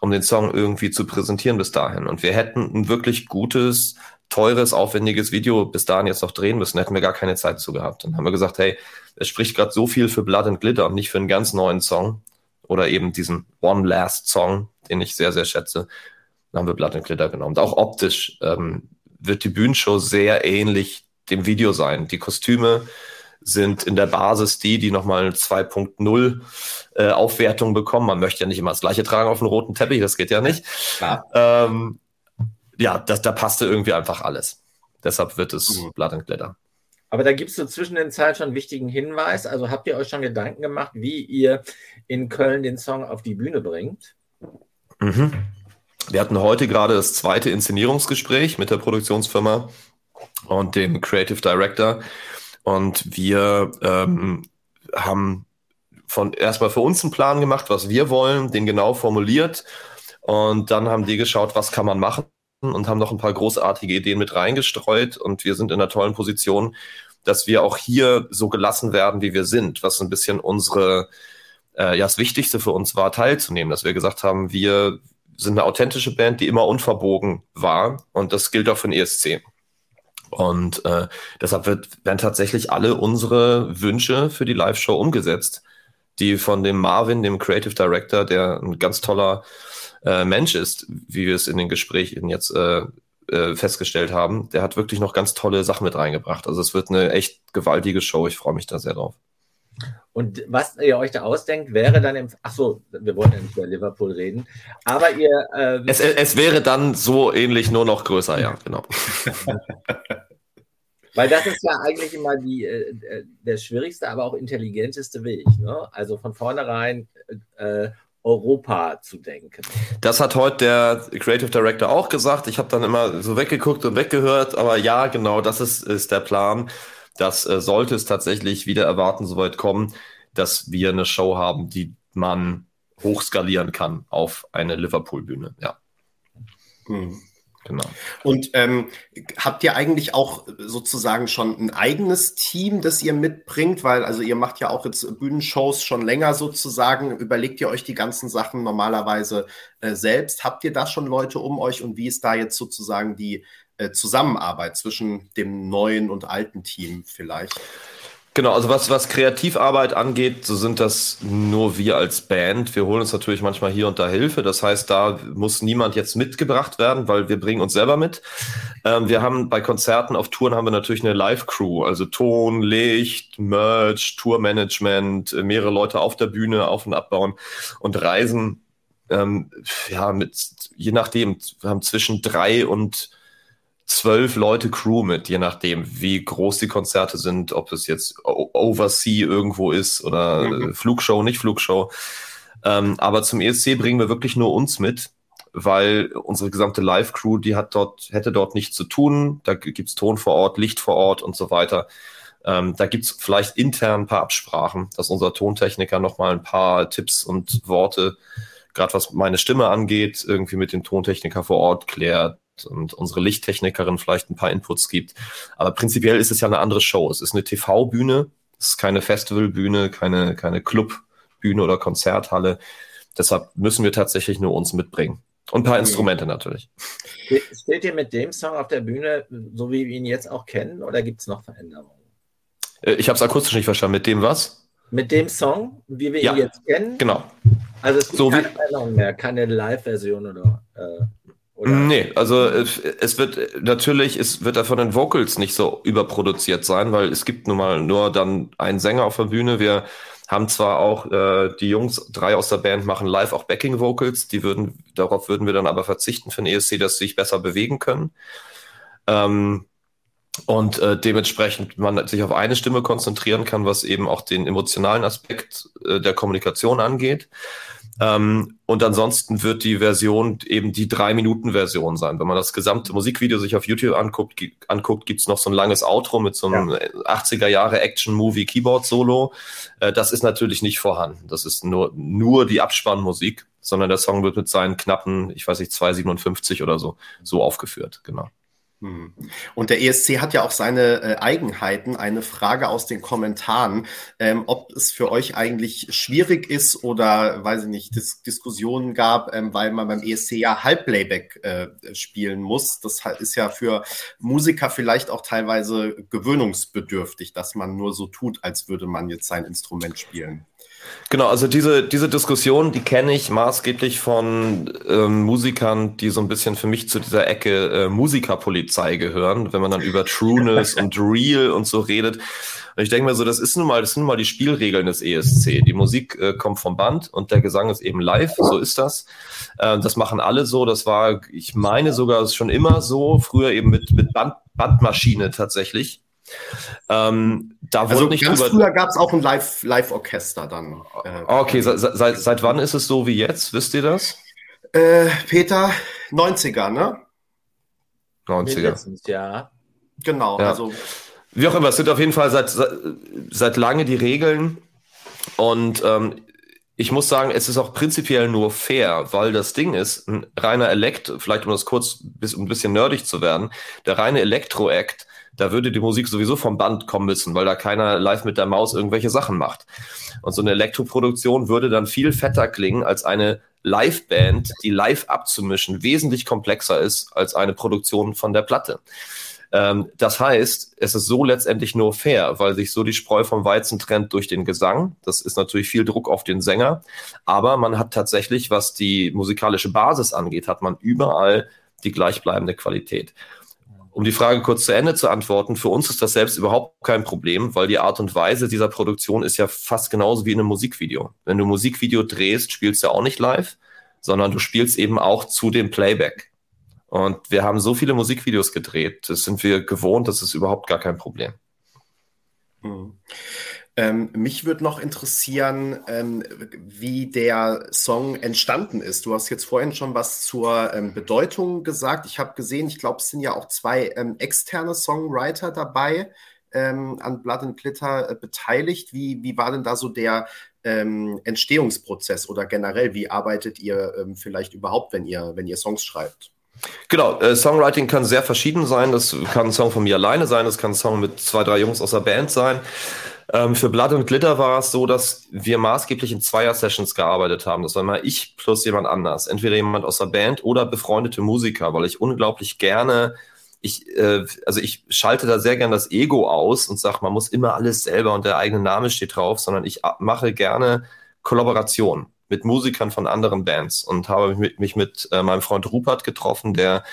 um den Song irgendwie zu präsentieren bis dahin. Und wir hätten ein wirklich gutes, teures, aufwendiges Video bis dahin jetzt noch drehen müssen, hätten wir gar keine Zeit zu gehabt. Dann haben wir gesagt, hey, es spricht gerade so viel für Blood and Glitter und nicht für einen ganz neuen Song oder eben diesen One Last Song, den ich sehr, sehr schätze. Dann haben wir Blood and Glitter genommen. Und auch optisch ähm, wird die Bühnenshow sehr ähnlich dem Video sein. Die Kostüme sind in der Basis die, die nochmal eine 2.0 äh, Aufwertung bekommen. Man möchte ja nicht immer das gleiche tragen auf dem roten Teppich, das geht ja nicht. Ja, ähm, ja das, da passte irgendwie einfach alles. Deshalb wird es mhm. Blood and Glitter. Aber da gibt es so zwischen den Zeilen schon einen wichtigen Hinweis. Also habt ihr euch schon Gedanken gemacht, wie ihr in Köln den Song auf die Bühne bringt? Mhm. Wir hatten heute gerade das zweite Inszenierungsgespräch mit der Produktionsfirma und dem Creative Director. Und wir ähm, haben von erstmal für uns einen Plan gemacht, was wir wollen, den genau formuliert. Und dann haben die geschaut, was kann man machen und haben noch ein paar großartige Ideen mit reingestreut. Und wir sind in einer tollen Position, dass wir auch hier so gelassen werden, wie wir sind, was ein bisschen unsere, äh, ja, das Wichtigste für uns war, teilzunehmen, dass wir gesagt haben, wir sind eine authentische Band, die immer unverbogen war. Und das gilt auch für den ESC. Und äh, deshalb wird, werden tatsächlich alle unsere Wünsche für die Live-Show umgesetzt, die von dem Marvin, dem Creative Director, der ein ganz toller äh, Mensch ist, wie wir es in den Gesprächen jetzt äh, äh, festgestellt haben, der hat wirklich noch ganz tolle Sachen mit reingebracht. Also es wird eine echt gewaltige Show. Ich freue mich da sehr drauf. Und was ihr euch da ausdenkt, wäre dann im. Ach so, wir wollten ja nicht über Liverpool reden. Aber ihr. Ähm, es, es wäre dann so ähnlich, nur noch größer, ja, genau. Weil das ist ja eigentlich immer die, äh, äh, der schwierigste, aber auch intelligenteste Weg. Ne? Also von vornherein äh, Europa zu denken. Das hat heute der Creative Director auch gesagt. Ich habe dann immer so weggeguckt und weggehört, aber ja, genau, das ist, ist der Plan. Das äh, sollte es tatsächlich wieder erwarten, soweit kommen, dass wir eine Show haben, die man hochskalieren kann auf eine Liverpool-Bühne. Ja. Hm. Genau. Und ähm, habt ihr eigentlich auch sozusagen schon ein eigenes Team, das ihr mitbringt? Weil, also ihr macht ja auch jetzt Bühnenshows schon länger sozusagen. Überlegt ihr euch die ganzen Sachen normalerweise äh, selbst? Habt ihr da schon Leute um euch und wie ist da jetzt sozusagen die äh, Zusammenarbeit zwischen dem neuen und alten Team vielleicht? Genau, also was, was Kreativarbeit angeht, so sind das nur wir als Band. Wir holen uns natürlich manchmal hier und da Hilfe. Das heißt, da muss niemand jetzt mitgebracht werden, weil wir bringen uns selber mit. Ähm, wir haben bei Konzerten auf Touren haben wir natürlich eine Live-Crew, also Ton, Licht, Merch, Tourmanagement, äh, mehrere Leute auf der Bühne auf- und abbauen und reisen. Ähm, ja, mit, je nachdem, wir haben zwischen drei und zwölf Leute Crew mit, je nachdem, wie groß die Konzerte sind, ob es jetzt Oversea irgendwo ist oder mhm. Flugshow, nicht Flugshow. Ähm, aber zum ESC bringen wir wirklich nur uns mit, weil unsere gesamte Live-Crew, die hat dort, hätte dort nichts zu tun. Da gibt's Ton vor Ort, Licht vor Ort und so weiter. Ähm, da gibt's vielleicht intern ein paar Absprachen, dass unser Tontechniker nochmal ein paar Tipps und Worte, gerade was meine Stimme angeht, irgendwie mit dem Tontechniker vor Ort klärt und unsere Lichttechnikerin vielleicht ein paar Inputs gibt. Aber prinzipiell ist es ja eine andere Show. Es ist eine TV-Bühne, es ist keine Festivalbühne, keine, keine Clubbühne oder Konzerthalle. Deshalb müssen wir tatsächlich nur uns mitbringen. Und ein paar Instrumente natürlich. Steht ihr mit dem Song auf der Bühne, so wie wir ihn jetzt auch kennen, oder gibt es noch Veränderungen? Äh, ich habe es akustisch nicht verstanden. Mit dem was? Mit dem Song, wie wir ja, ihn jetzt kennen? Genau. Also es gibt so keine Veränderung mehr, keine Live-Version oder. Äh Nee, also es wird natürlich, es wird da von den Vocals nicht so überproduziert sein, weil es gibt nun mal nur dann einen Sänger auf der Bühne. Wir haben zwar auch äh, die Jungs, drei aus der Band machen live auch Backing Vocals, die würden, darauf würden wir dann aber verzichten für den ESC, dass sie sich besser bewegen können. Ähm, und äh, dementsprechend man sich auf eine Stimme konzentrieren kann, was eben auch den emotionalen Aspekt äh, der Kommunikation angeht. Ähm, und ansonsten wird die Version eben die Drei-Minuten-Version sein. Wenn man das gesamte Musikvideo sich auf YouTube anguckt, anguckt gibt es noch so ein langes Outro mit so einem ja. 80er Jahre Action-Movie-Keyboard-Solo. Äh, das ist natürlich nicht vorhanden. Das ist nur, nur die Abspannmusik, sondern der Song wird mit seinen knappen, ich weiß nicht, 2,57 oder so, so aufgeführt. Genau. Hm. Und der ESC hat ja auch seine äh, Eigenheiten. Eine Frage aus den Kommentaren, ähm, ob es für euch eigentlich schwierig ist oder, weiß ich nicht, Dis Diskussionen gab, ähm, weil man beim ESC ja Halbplayback äh, spielen muss. Das ist ja für Musiker vielleicht auch teilweise gewöhnungsbedürftig, dass man nur so tut, als würde man jetzt sein Instrument spielen. Genau, also diese, diese Diskussion, die kenne ich maßgeblich von ähm, Musikern, die so ein bisschen für mich zu dieser Ecke äh, Musikerpolizei gehören, wenn man dann über Trueness und Real und so redet. Und ich denke mir so, das ist nun mal, das sind nun mal die Spielregeln des ESC. Die Musik äh, kommt vom Band und der Gesang ist eben live, so ist das. Äh, das machen alle so. Das war, ich meine sogar schon immer so, früher eben mit, mit Band, Bandmaschine tatsächlich. Ähm, da also nicht ganz drüber... früher gab es auch ein Live-Orchester Live dann. Äh, okay, seit, seit, seit wann ist es so wie jetzt? Wisst ihr das? Äh, Peter, 90er, ne? 90er. ja. Genau, ja. also. Wie auch immer, es sind auf jeden Fall seit, seit, seit lange die Regeln. Und ähm, ich muss sagen, es ist auch prinzipiell nur fair, weil das Ding ist, ein reiner Elekt, vielleicht um das kurz bis, um ein bisschen nerdig zu werden, der reine Elektro-Act da würde die Musik sowieso vom Band kommen müssen, weil da keiner live mit der Maus irgendwelche Sachen macht. Und so eine Elektroproduktion würde dann viel fetter klingen als eine Liveband, die live abzumischen wesentlich komplexer ist als eine Produktion von der Platte. Ähm, das heißt, es ist so letztendlich nur fair, weil sich so die Spreu vom Weizen trennt durch den Gesang. Das ist natürlich viel Druck auf den Sänger, aber man hat tatsächlich, was die musikalische Basis angeht, hat man überall die gleichbleibende Qualität. Um die Frage kurz zu Ende zu antworten, für uns ist das selbst überhaupt kein Problem, weil die Art und Weise dieser Produktion ist ja fast genauso wie in einem Musikvideo. Wenn du Musikvideo drehst, spielst du auch nicht live, sondern du spielst eben auch zu dem Playback. Und wir haben so viele Musikvideos gedreht, das sind wir gewohnt, das ist überhaupt gar kein Problem. Mhm. Ähm, mich würde noch interessieren, ähm, wie der Song entstanden ist. Du hast jetzt vorhin schon was zur ähm, Bedeutung gesagt. Ich habe gesehen, ich glaube, es sind ja auch zwei ähm, externe Songwriter dabei ähm, an Blood and Glitter äh, beteiligt. Wie, wie war denn da so der ähm, Entstehungsprozess oder generell, wie arbeitet ihr vielleicht überhaupt, wenn ihr, wenn ihr Songs schreibt? Genau, äh, Songwriting kann sehr verschieden sein. Das kann ein Song von mir alleine sein, das kann ein Song mit zwei, drei Jungs aus der Band sein. Ähm, für Blood und Glitter war es so, dass wir maßgeblich in Zweier-Sessions gearbeitet haben. Das war mal ich plus jemand anders. Entweder jemand aus der Band oder befreundete Musiker, weil ich unglaublich gerne ich, äh, also ich schalte da sehr gern das Ego aus und sage, man muss immer alles selber und der eigene Name steht drauf, sondern ich mache gerne Kollaboration mit Musikern von anderen Bands und habe mich, mich mit äh, meinem Freund Rupert getroffen, der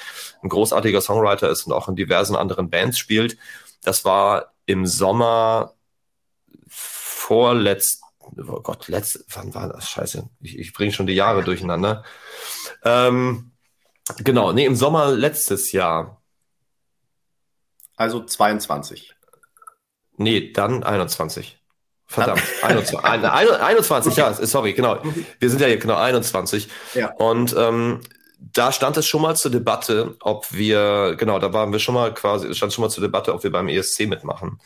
ein großartiger Songwriter ist und auch in diversen anderen Bands spielt. Das war im Sommer vorletzt, oh Gott, letzt, wann war das? Scheiße, ich, ich bringe schon die Jahre durcheinander. Ähm, genau, nee, im Sommer letztes Jahr. Also 22. Nee, dann 21. Verdammt, 21, 21, ja, sorry, genau. Wir sind ja hier genau 21. Ja. Und ähm, da stand es schon mal zur Debatte, ob wir, genau, da waren wir schon mal quasi, stand schon mal zur Debatte, ob wir beim ESC mitmachen.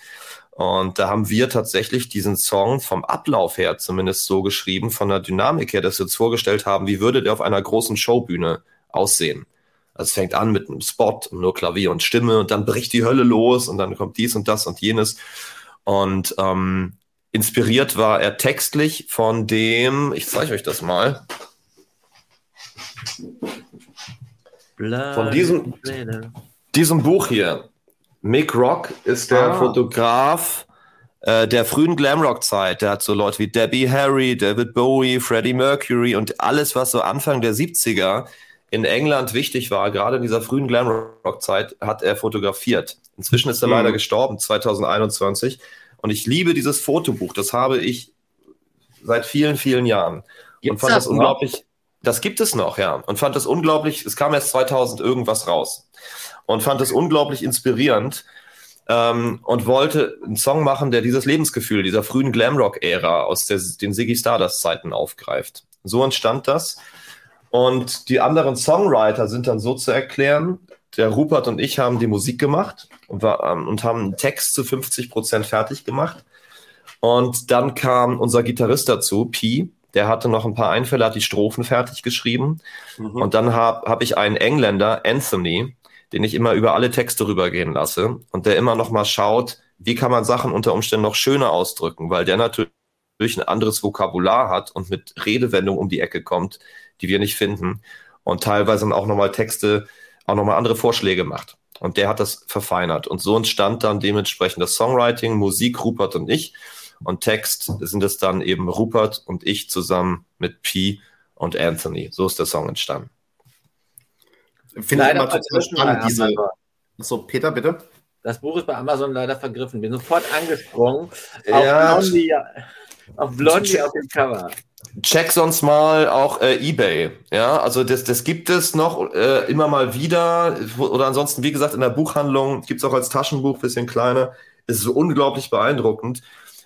Und da haben wir tatsächlich diesen Song vom Ablauf her zumindest so geschrieben, von der Dynamik her, dass wir uns vorgestellt haben, wie würde der auf einer großen Showbühne aussehen. Also es fängt an mit einem Spot und nur Klavier und Stimme und dann bricht die Hölle los und dann kommt dies und das und jenes. Und ähm, inspiriert war er textlich von dem, ich zeige euch das mal, von diesem, diesem Buch hier. Mick Rock ist der ah. Fotograf äh, der frühen Glamrock-Zeit. Der hat so Leute wie Debbie Harry, David Bowie, Freddie Mercury und alles, was so Anfang der 70er in England wichtig war, gerade in dieser frühen Glamrock-Zeit, hat er fotografiert. Inzwischen ist er mhm. leider gestorben, 2021. Und ich liebe dieses Fotobuch. Das habe ich seit vielen, vielen Jahren. Gibt's und fand das, das unglaublich. Das gibt es noch, ja. Und fand das unglaublich, es kam erst 2000 irgendwas raus. Und fand es unglaublich inspirierend ähm, und wollte einen Song machen, der dieses Lebensgefühl dieser frühen Glamrock-Ära aus der, den Ziggy Stardust-Zeiten aufgreift. So entstand das. Und die anderen Songwriter sind dann so zu erklären, der Rupert und ich haben die Musik gemacht und, war, ähm, und haben einen Text zu 50 Prozent fertig gemacht. Und dann kam unser Gitarrist dazu, Pi, der hatte noch ein paar Einfälle, hat die Strophen fertig geschrieben. Mhm. Und dann habe hab ich einen Engländer, Anthony, den ich immer über alle Texte rübergehen lasse und der immer noch mal schaut, wie kann man Sachen unter Umständen noch schöner ausdrücken, weil der natürlich ein anderes Vokabular hat und mit Redewendungen um die Ecke kommt, die wir nicht finden und teilweise dann auch nochmal Texte, auch nochmal andere Vorschläge macht. Und der hat das verfeinert. Und so entstand dann dementsprechend das Songwriting, Musik, Rupert und ich. Und Text sind es dann eben Rupert und ich zusammen mit P und Anthony. So ist der Song entstanden. Finde ich immer total spannend, diese. So, Peter, bitte. Das Buch ist bei Amazon leider vergriffen. Bin sofort angesprungen ja. auf Blondie, auf, Blondie auf dem Cover. Check sonst mal auch äh, eBay. Ja, also das, das gibt es noch äh, immer mal wieder. Oder ansonsten, wie gesagt, in der Buchhandlung gibt es auch als Taschenbuch, bisschen kleiner. Es ist so unglaublich beeindruckend.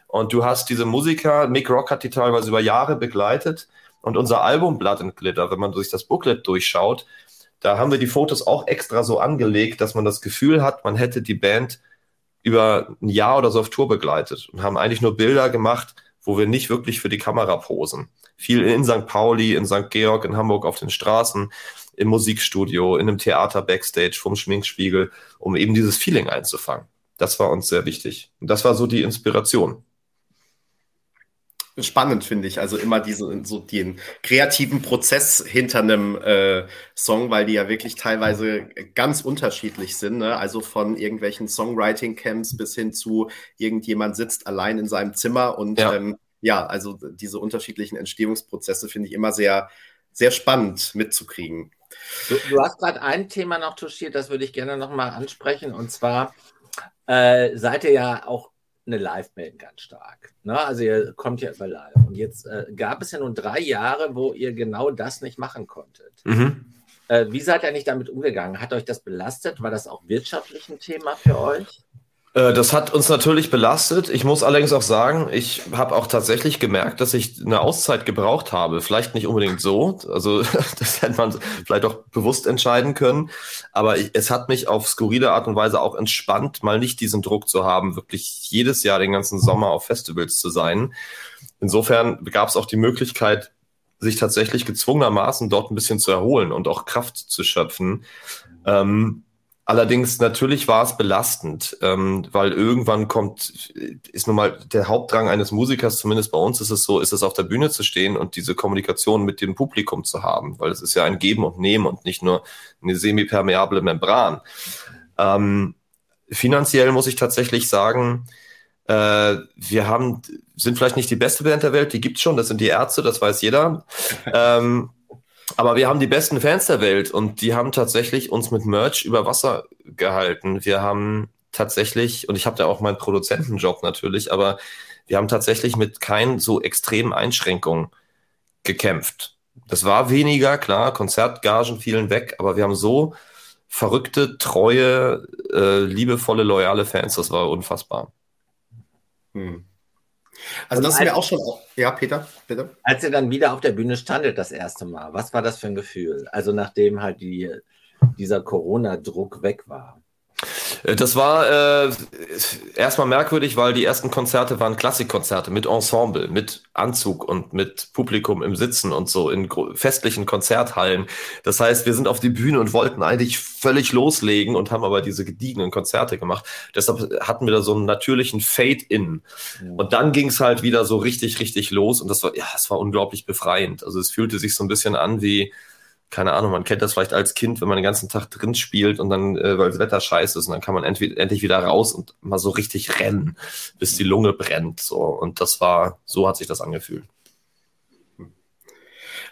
Und du hast diese Musiker, Mick Rock hat die teilweise über Jahre begleitet. Und unser Album Blood and Glitter, wenn man sich das Booklet durchschaut, da haben wir die Fotos auch extra so angelegt, dass man das Gefühl hat, man hätte die Band über ein Jahr oder so auf Tour begleitet und haben eigentlich nur Bilder gemacht, wo wir nicht wirklich für die Kamera posen. Viel in St. Pauli, in St. Georg, in Hamburg auf den Straßen, im Musikstudio, in einem Theater backstage vom Schminkspiegel, um eben dieses Feeling einzufangen. Das war uns sehr wichtig. Und das war so die Inspiration spannend, finde ich. Also immer diese, so den kreativen Prozess hinter einem äh, Song, weil die ja wirklich teilweise ganz unterschiedlich sind. Ne? Also von irgendwelchen Songwriting-Camps bis hin zu irgendjemand sitzt allein in seinem Zimmer und ja, ähm, ja also diese unterschiedlichen Entstehungsprozesse finde ich immer sehr, sehr spannend mitzukriegen. Du, du hast gerade ein Thema noch touchiert, das würde ich gerne nochmal ansprechen. Und zwar äh, seid ihr ja auch eine Live-Band ganz stark. Ne? Also ihr kommt ja über live. Und jetzt äh, gab es ja nun drei Jahre, wo ihr genau das nicht machen konntet. Mhm. Äh, wie seid ihr nicht damit umgegangen? Hat euch das belastet? War das auch wirtschaftlich ein Thema für euch? Äh, das hat uns natürlich belastet. Ich muss allerdings auch sagen, ich habe auch tatsächlich gemerkt, dass ich eine Auszeit gebraucht habe. Vielleicht nicht unbedingt so, also das hätte man vielleicht auch bewusst entscheiden können. Aber es hat mich auf skurrile Art und Weise auch entspannt, mal nicht diesen Druck zu haben, wirklich jedes Jahr den ganzen Sommer auf Festivals zu sein. Insofern gab es auch die Möglichkeit, sich tatsächlich gezwungenermaßen dort ein bisschen zu erholen und auch Kraft zu schöpfen. Ähm, Allerdings natürlich war es belastend, ähm, weil irgendwann kommt, ist nun mal der Hauptdrang eines Musikers, zumindest bei uns ist es so, ist es auf der Bühne zu stehen und diese Kommunikation mit dem Publikum zu haben, weil es ist ja ein Geben und Nehmen und nicht nur eine semipermeable Membran. Ähm, finanziell muss ich tatsächlich sagen, äh, wir haben, sind vielleicht nicht die beste Band der Welt, die gibt's schon, das sind die Ärzte, das weiß jeder. ähm, aber wir haben die besten Fans der Welt und die haben tatsächlich uns mit Merch über Wasser gehalten. Wir haben tatsächlich, und ich habe da auch meinen Produzentenjob natürlich, aber wir haben tatsächlich mit keinen so extremen Einschränkungen gekämpft. Das war weniger, klar, Konzertgagen fielen weg, aber wir haben so verrückte, treue, äh, liebevolle, loyale Fans, das war unfassbar. Hm. Also das ist mir auch schon. Ja, Peter, bitte. Als ihr dann wieder auf der Bühne standet das erste Mal, was war das für ein Gefühl? Also nachdem halt die, dieser Corona-Druck weg war. Äh, das war äh, erstmal merkwürdig, weil die ersten Konzerte waren Klassikkonzerte mit Ensemble, mit Anzug und mit Publikum im Sitzen und so in festlichen Konzerthallen. Das heißt, wir sind auf die Bühne und wollten eigentlich völlig loslegen und haben aber diese gediegenen Konzerte gemacht. Deshalb hatten wir da so einen natürlichen Fade-in. Ja. Und dann ging es halt wieder so richtig, richtig los und das war, ja, es war unglaublich befreiend. Also es fühlte sich so ein bisschen an wie, keine Ahnung, man kennt das vielleicht als Kind, wenn man den ganzen Tag drin spielt und dann, äh, weil das Wetter scheiße ist, und dann kann man entweder, endlich wieder raus und mal so richtig rennen, bis die Lunge brennt. So. Und das war, so hat sich das angefühlt.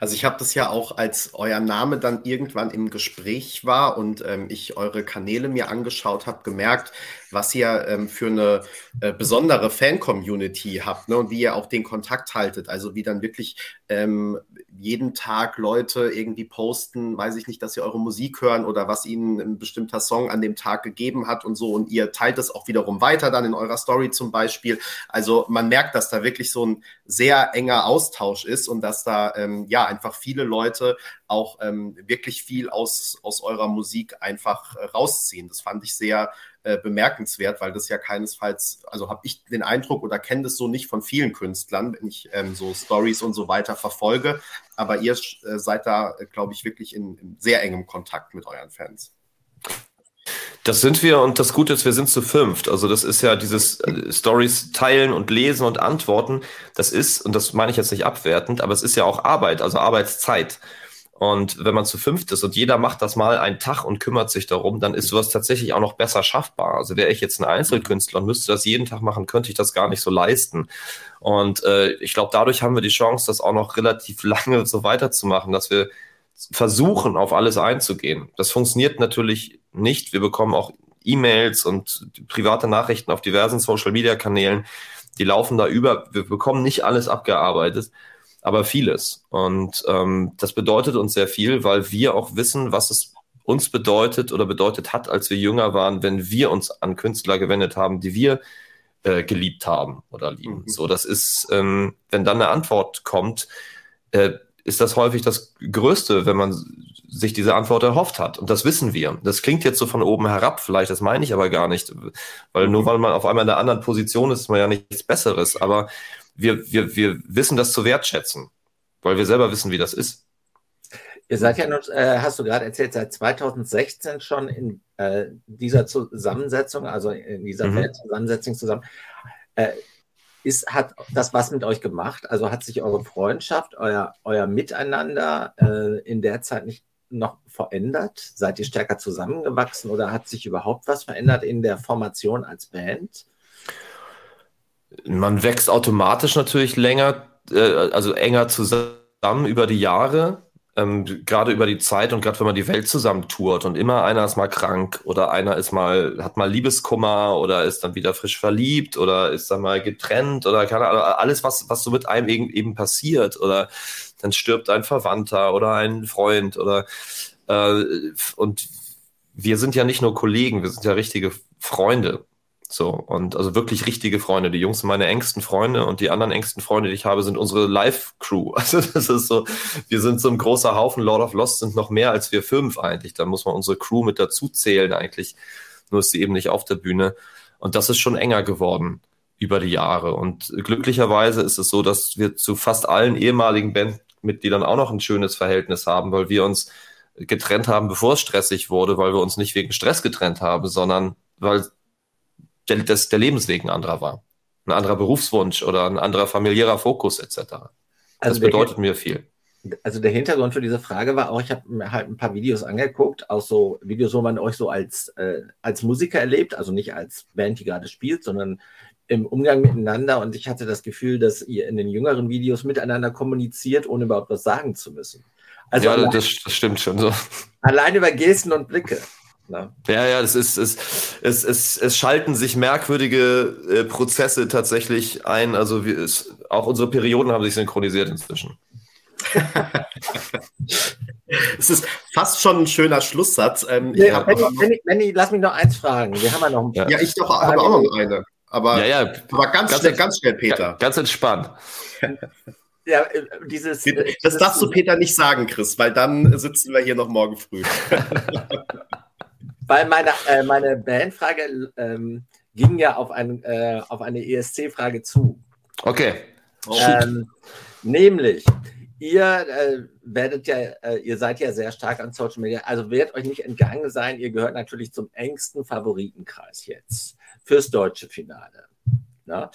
Also ich habe das ja auch, als euer Name dann irgendwann im Gespräch war und ähm, ich eure Kanäle mir angeschaut habe, gemerkt, was ihr ähm, für eine äh, besondere Fan-Community habt ne? und wie ihr auch den Kontakt haltet. Also wie dann wirklich ähm, jeden Tag Leute irgendwie posten, weiß ich nicht, dass sie eure Musik hören oder was ihnen ein bestimmter Song an dem Tag gegeben hat und so. Und ihr teilt es auch wiederum weiter dann in eurer Story zum Beispiel. Also man merkt, dass da wirklich so ein sehr enger Austausch ist und dass da ähm, ja einfach viele Leute auch ähm, wirklich viel aus, aus eurer Musik einfach äh, rausziehen. Das fand ich sehr äh, bemerkenswert, weil das ja keinesfalls, also habe ich den Eindruck oder kenne das so nicht von vielen Künstlern, wenn ich ähm, so Stories und so weiter verfolge. Aber ihr äh, seid da, äh, glaube ich, wirklich in, in sehr engem Kontakt mit euren Fans. Das sind wir und das Gute ist, wir sind zu fünft. Also das ist ja dieses äh, Stories teilen und lesen und antworten. Das ist, und das meine ich jetzt nicht abwertend, aber es ist ja auch Arbeit, also Arbeitszeit. Und wenn man zu fünft ist und jeder macht das mal einen Tag und kümmert sich darum, dann ist sowas tatsächlich auch noch besser schaffbar. Also wäre ich jetzt ein Einzelkünstler und müsste das jeden Tag machen, könnte ich das gar nicht so leisten. Und äh, ich glaube, dadurch haben wir die Chance, das auch noch relativ lange so weiterzumachen, dass wir versuchen, auf alles einzugehen. Das funktioniert natürlich nicht. Wir bekommen auch E-Mails und private Nachrichten auf diversen Social-Media-Kanälen. Die laufen da über. Wir bekommen nicht alles abgearbeitet, aber vieles. Und ähm, das bedeutet uns sehr viel, weil wir auch wissen, was es uns bedeutet oder bedeutet hat, als wir jünger waren, wenn wir uns an Künstler gewendet haben, die wir äh, geliebt haben oder lieben. Mhm. So, das ist, ähm, wenn dann eine Antwort kommt, äh, ist das häufig das Größte, wenn man sich diese Antwort erhofft hat. Und das wissen wir. Das klingt jetzt so von oben herab, vielleicht, das meine ich aber gar nicht. Weil nur weil man auf einmal in einer anderen Position ist, ist man ja nichts Besseres. Aber wir, wir, wir wissen das zu wertschätzen, weil wir selber wissen, wie das ist. Ihr seid ja noch, äh, hast du gerade erzählt, seit 2016 schon in äh, dieser Zusammensetzung, also in dieser mhm. Zusammensetzung zusammen. Äh, ist, hat das was mit euch gemacht? Also hat sich eure Freundschaft, euer, euer Miteinander äh, in der Zeit nicht noch verändert? Seid ihr stärker zusammengewachsen oder hat sich überhaupt was verändert in der Formation als Band? Man wächst automatisch natürlich länger, äh, also enger zusammen über die Jahre ähm, gerade über die Zeit und gerade wenn man die Welt zusammen tourt und immer einer ist mal krank oder einer ist mal, hat mal Liebeskummer oder ist dann wieder frisch verliebt oder ist dann mal getrennt oder keine Ahnung, alles, was, was so mit einem eben, eben passiert oder dann stirbt ein Verwandter oder ein Freund oder äh, und wir sind ja nicht nur Kollegen, wir sind ja richtige Freunde. So, und also wirklich richtige Freunde. Die Jungs sind meine engsten Freunde und die anderen engsten Freunde, die ich habe, sind unsere Live-Crew. Also das ist so, wir sind so ein großer Haufen. Lord of Lost sind noch mehr als wir fünf eigentlich. Da muss man unsere Crew mit dazu zählen eigentlich. Nur ist sie eben nicht auf der Bühne. Und das ist schon enger geworden über die Jahre. Und glücklicherweise ist es so, dass wir zu fast allen ehemaligen Bandmitgliedern auch noch ein schönes Verhältnis haben, weil wir uns getrennt haben, bevor es stressig wurde, weil wir uns nicht wegen Stress getrennt haben, sondern weil der, das, der Lebensweg ein anderer war. Ein anderer Berufswunsch oder ein anderer familiärer Fokus etc. Das also bedeutet mir viel. Also der Hintergrund für diese Frage war auch, ich habe mir halt ein paar Videos angeguckt, auch so Videos, wo man euch so als, äh, als Musiker erlebt, also nicht als Band, die gerade spielt, sondern im Umgang miteinander. Und ich hatte das Gefühl, dass ihr in den jüngeren Videos miteinander kommuniziert, ohne überhaupt was sagen zu müssen. Also ja, allein, das, das stimmt schon so. Allein über Gesten und Blicke. Na? Ja, ja, es ist, es, es, es, es schalten sich merkwürdige äh, Prozesse tatsächlich ein. Also wir, es, auch unsere Perioden haben sich synchronisiert inzwischen. Es ist fast schon ein schöner Schlusssatz. Ähm, ja, Benny, Benny, Benny, lass mich noch eins fragen. Wir haben ja noch Ja, ja ich doch, habe auch noch eine. Aber, ja, ja. aber ganz, ganz, schnell, ganz schnell, Peter. Ganz entspannt. Ja, äh, dieses. Das darfst du Peter nicht sagen, Chris, weil dann sitzen wir hier noch morgen früh. Weil meine, äh, meine Bandfrage ähm, ging ja auf, ein, äh, auf eine ESC-Frage zu. Okay. Oh. Ähm, nämlich, ihr äh, werdet ja, äh, ihr seid ja sehr stark an Social Media, also wird euch nicht entgangen sein, ihr gehört natürlich zum engsten Favoritenkreis jetzt fürs deutsche Finale. Na?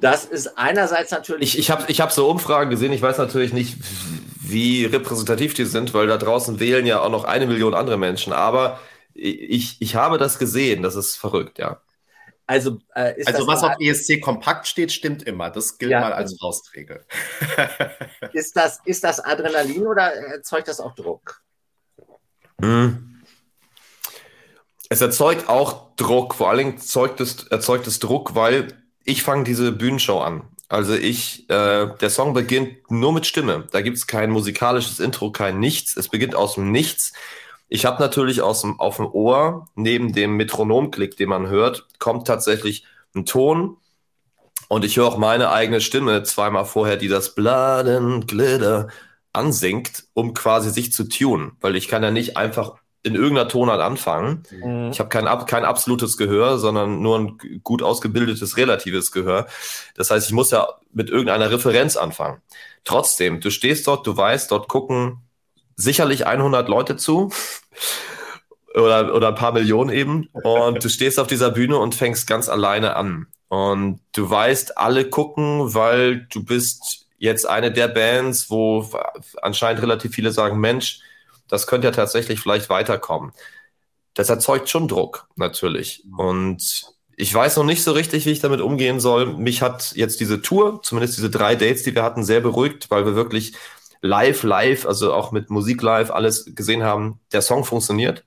Das ist einerseits natürlich. Ich, ich habe ich hab so Umfragen gesehen, ich weiß natürlich nicht, wie repräsentativ die sind, weil da draußen wählen ja auch noch eine Million andere Menschen, aber ich, ich habe das gesehen, das ist verrückt, ja. Also, äh, also was auf ESC kompakt steht, stimmt immer. Das gilt ja, mal als Faustregel. ist, das, ist das Adrenalin oder erzeugt das auch Druck? Hm. es erzeugt auch Druck, vor allen Dingen erzeugt es, erzeugt es Druck, weil ich fange diese Bühnenshow an. Also ich, äh, der Song beginnt nur mit Stimme. Da gibt es kein musikalisches Intro, kein Nichts. Es beginnt aus dem Nichts. Ich habe natürlich aus dem, auf dem Ohr, neben dem Metronomklick, den man hört, kommt tatsächlich ein Ton. Und ich höre auch meine eigene Stimme zweimal vorher, die das Blood and Glitter ansingt, um quasi sich zu tunen. Weil ich kann ja nicht einfach in irgendeiner Tonart anfangen. Mhm. Ich habe kein, kein absolutes Gehör, sondern nur ein gut ausgebildetes relatives Gehör. Das heißt, ich muss ja mit irgendeiner Referenz anfangen. Trotzdem, du stehst dort, du weißt, dort gucken sicherlich 100 Leute zu oder, oder ein paar Millionen eben. Und du stehst auf dieser Bühne und fängst ganz alleine an. Und du weißt, alle gucken, weil du bist jetzt eine der Bands, wo anscheinend relativ viele sagen, Mensch, das könnte ja tatsächlich vielleicht weiterkommen. Das erzeugt schon Druck, natürlich. Und ich weiß noch nicht so richtig, wie ich damit umgehen soll. Mich hat jetzt diese Tour, zumindest diese drei Dates, die wir hatten, sehr beruhigt, weil wir wirklich live, live, also auch mit Musik live alles gesehen haben. Der Song funktioniert.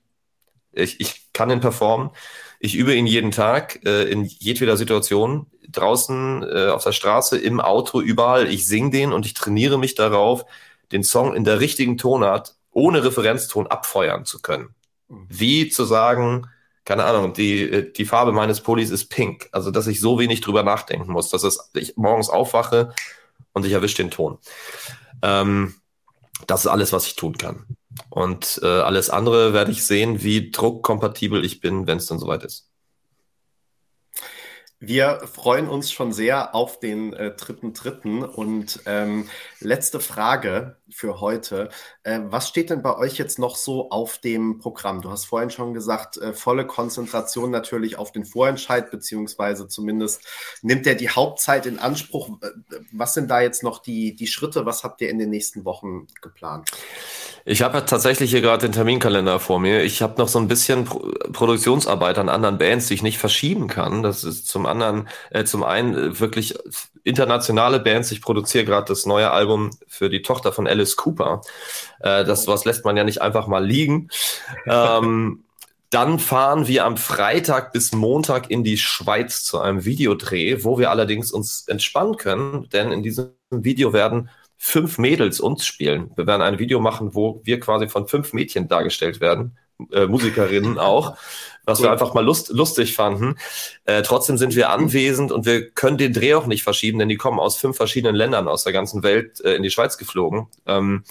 Ich, ich kann ihn performen. Ich übe ihn jeden Tag, äh, in jedweder Situation, draußen, äh, auf der Straße, im Auto, überall. Ich singe den und ich trainiere mich darauf, den Song in der richtigen Tonart ohne Referenzton abfeuern zu können. Wie zu sagen, keine Ahnung, die, die Farbe meines Pullis ist pink. Also, dass ich so wenig drüber nachdenken muss, dass es, ich morgens aufwache und ich erwische den Ton. Ähm, das ist alles, was ich tun kann. Und äh, alles andere werde ich sehen, wie druckkompatibel ich bin, wenn es dann soweit ist. Wir freuen uns schon sehr auf den äh, dritten Dritten. Und ähm, letzte Frage für heute. Äh, was steht denn bei euch jetzt noch so auf dem Programm? Du hast vorhin schon gesagt, äh, volle Konzentration natürlich auf den Vorentscheid, beziehungsweise zumindest nimmt er die Hauptzeit in Anspruch. Was sind da jetzt noch die, die Schritte? Was habt ihr in den nächsten Wochen geplant? Ich habe ja tatsächlich hier gerade den Terminkalender vor mir. Ich habe noch so ein bisschen Pro Produktionsarbeit an anderen Bands, die ich nicht verschieben kann. Das ist zum anderen, äh, zum einen äh, wirklich internationale Bands. Ich produziere gerade das neue Album für die Tochter von Alice Cooper. Äh, das was lässt man ja nicht einfach mal liegen. ähm, dann fahren wir am Freitag bis Montag in die Schweiz zu einem Videodreh, wo wir allerdings uns entspannen können, denn in diesem Video werden fünf Mädels uns spielen. Wir werden ein Video machen, wo wir quasi von fünf Mädchen dargestellt werden, äh, Musikerinnen auch, was cool. wir einfach mal lust, lustig fanden. Äh, trotzdem sind wir anwesend und wir können den Dreh auch nicht verschieben, denn die kommen aus fünf verschiedenen Ländern aus der ganzen Welt äh, in die Schweiz geflogen. Ähm,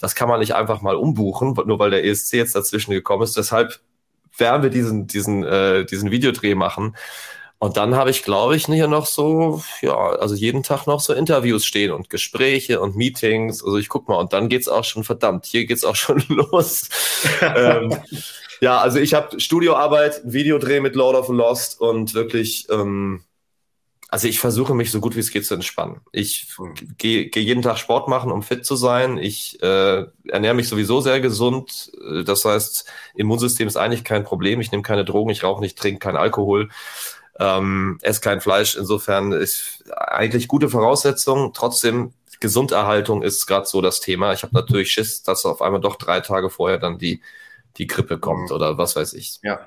das kann man nicht einfach mal umbuchen, nur weil der ESC jetzt dazwischen gekommen ist. Deshalb werden wir diesen, diesen, äh, diesen Videodreh machen. Und dann habe ich, glaube ich, hier noch so, ja, also jeden Tag noch so Interviews stehen und Gespräche und Meetings. Also ich guck mal, und dann geht's auch schon, verdammt, hier geht's auch schon los. ähm, ja, also ich habe Studioarbeit, Videodreh mit Lord of the Lost und wirklich, ähm, also ich versuche mich so gut wie es geht zu entspannen. Ich gehe geh jeden Tag Sport machen, um fit zu sein. Ich äh, ernähre mich sowieso sehr gesund. Das heißt, Immunsystem ist eigentlich kein Problem. Ich nehme keine Drogen, ich rauche nicht, trinke keinen Alkohol ähm, esse kein Fleisch. Insofern ist eigentlich gute Voraussetzung. Trotzdem, Gesunderhaltung ist gerade so das Thema. Ich habe natürlich Schiss, dass auf einmal doch drei Tage vorher dann die, die Grippe kommt mhm. oder was weiß ich. Ja.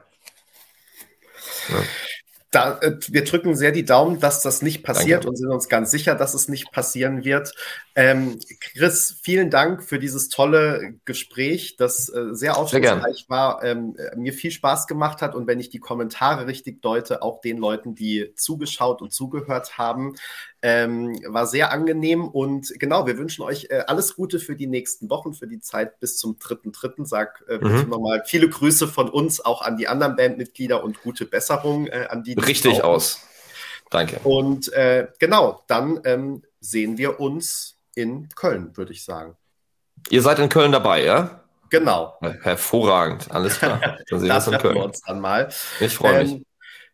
ja. Da, äh, wir drücken sehr die Daumen, dass das nicht passiert Danke. und sind uns ganz sicher, dass es nicht passieren wird. Ähm, Chris, vielen Dank für dieses tolle Gespräch, das äh, sehr aufschlussreich war, ähm, mir viel Spaß gemacht hat und wenn ich die Kommentare richtig deute, auch den Leuten, die zugeschaut und zugehört haben. Ähm, war sehr angenehm und genau, wir wünschen euch äh, alles Gute für die nächsten Wochen, für die Zeit bis zum 3.3. Sag äh, bitte mhm. nochmal viele Grüße von uns auch an die anderen Bandmitglieder und gute Besserung äh, an die. die Richtig aus. Danke. Und äh, genau, dann ähm, sehen wir uns in Köln, würde ich sagen. Ihr seid in Köln dabei, ja? Genau. Hervorragend, alles klar. Dann sehen das wir uns in Köln. Wir uns dann mal. Ich freue mich. Ähm,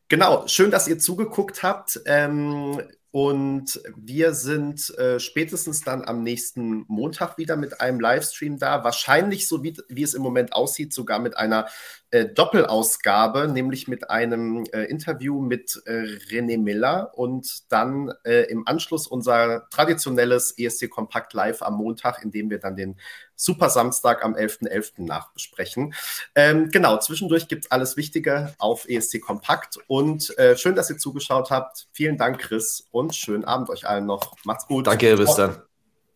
genau, schön, dass ihr zugeguckt habt. Ähm, und wir sind äh, spätestens dann am nächsten Montag wieder mit einem Livestream da. Wahrscheinlich, so wie, wie es im Moment aussieht, sogar mit einer äh, Doppelausgabe, nämlich mit einem äh, Interview mit äh, René Miller und dann äh, im Anschluss unser traditionelles ESC Kompakt Live am Montag, in dem wir dann den Super Samstag am 11.11. .11. nachbesprechen. Ähm, genau, zwischendurch gibt es alles Wichtige auf ESC Kompakt und äh, schön, dass ihr zugeschaut habt. Vielen Dank, Chris, und schönen Abend euch allen noch. Macht's gut. Danke, bis dann.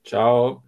Ciao.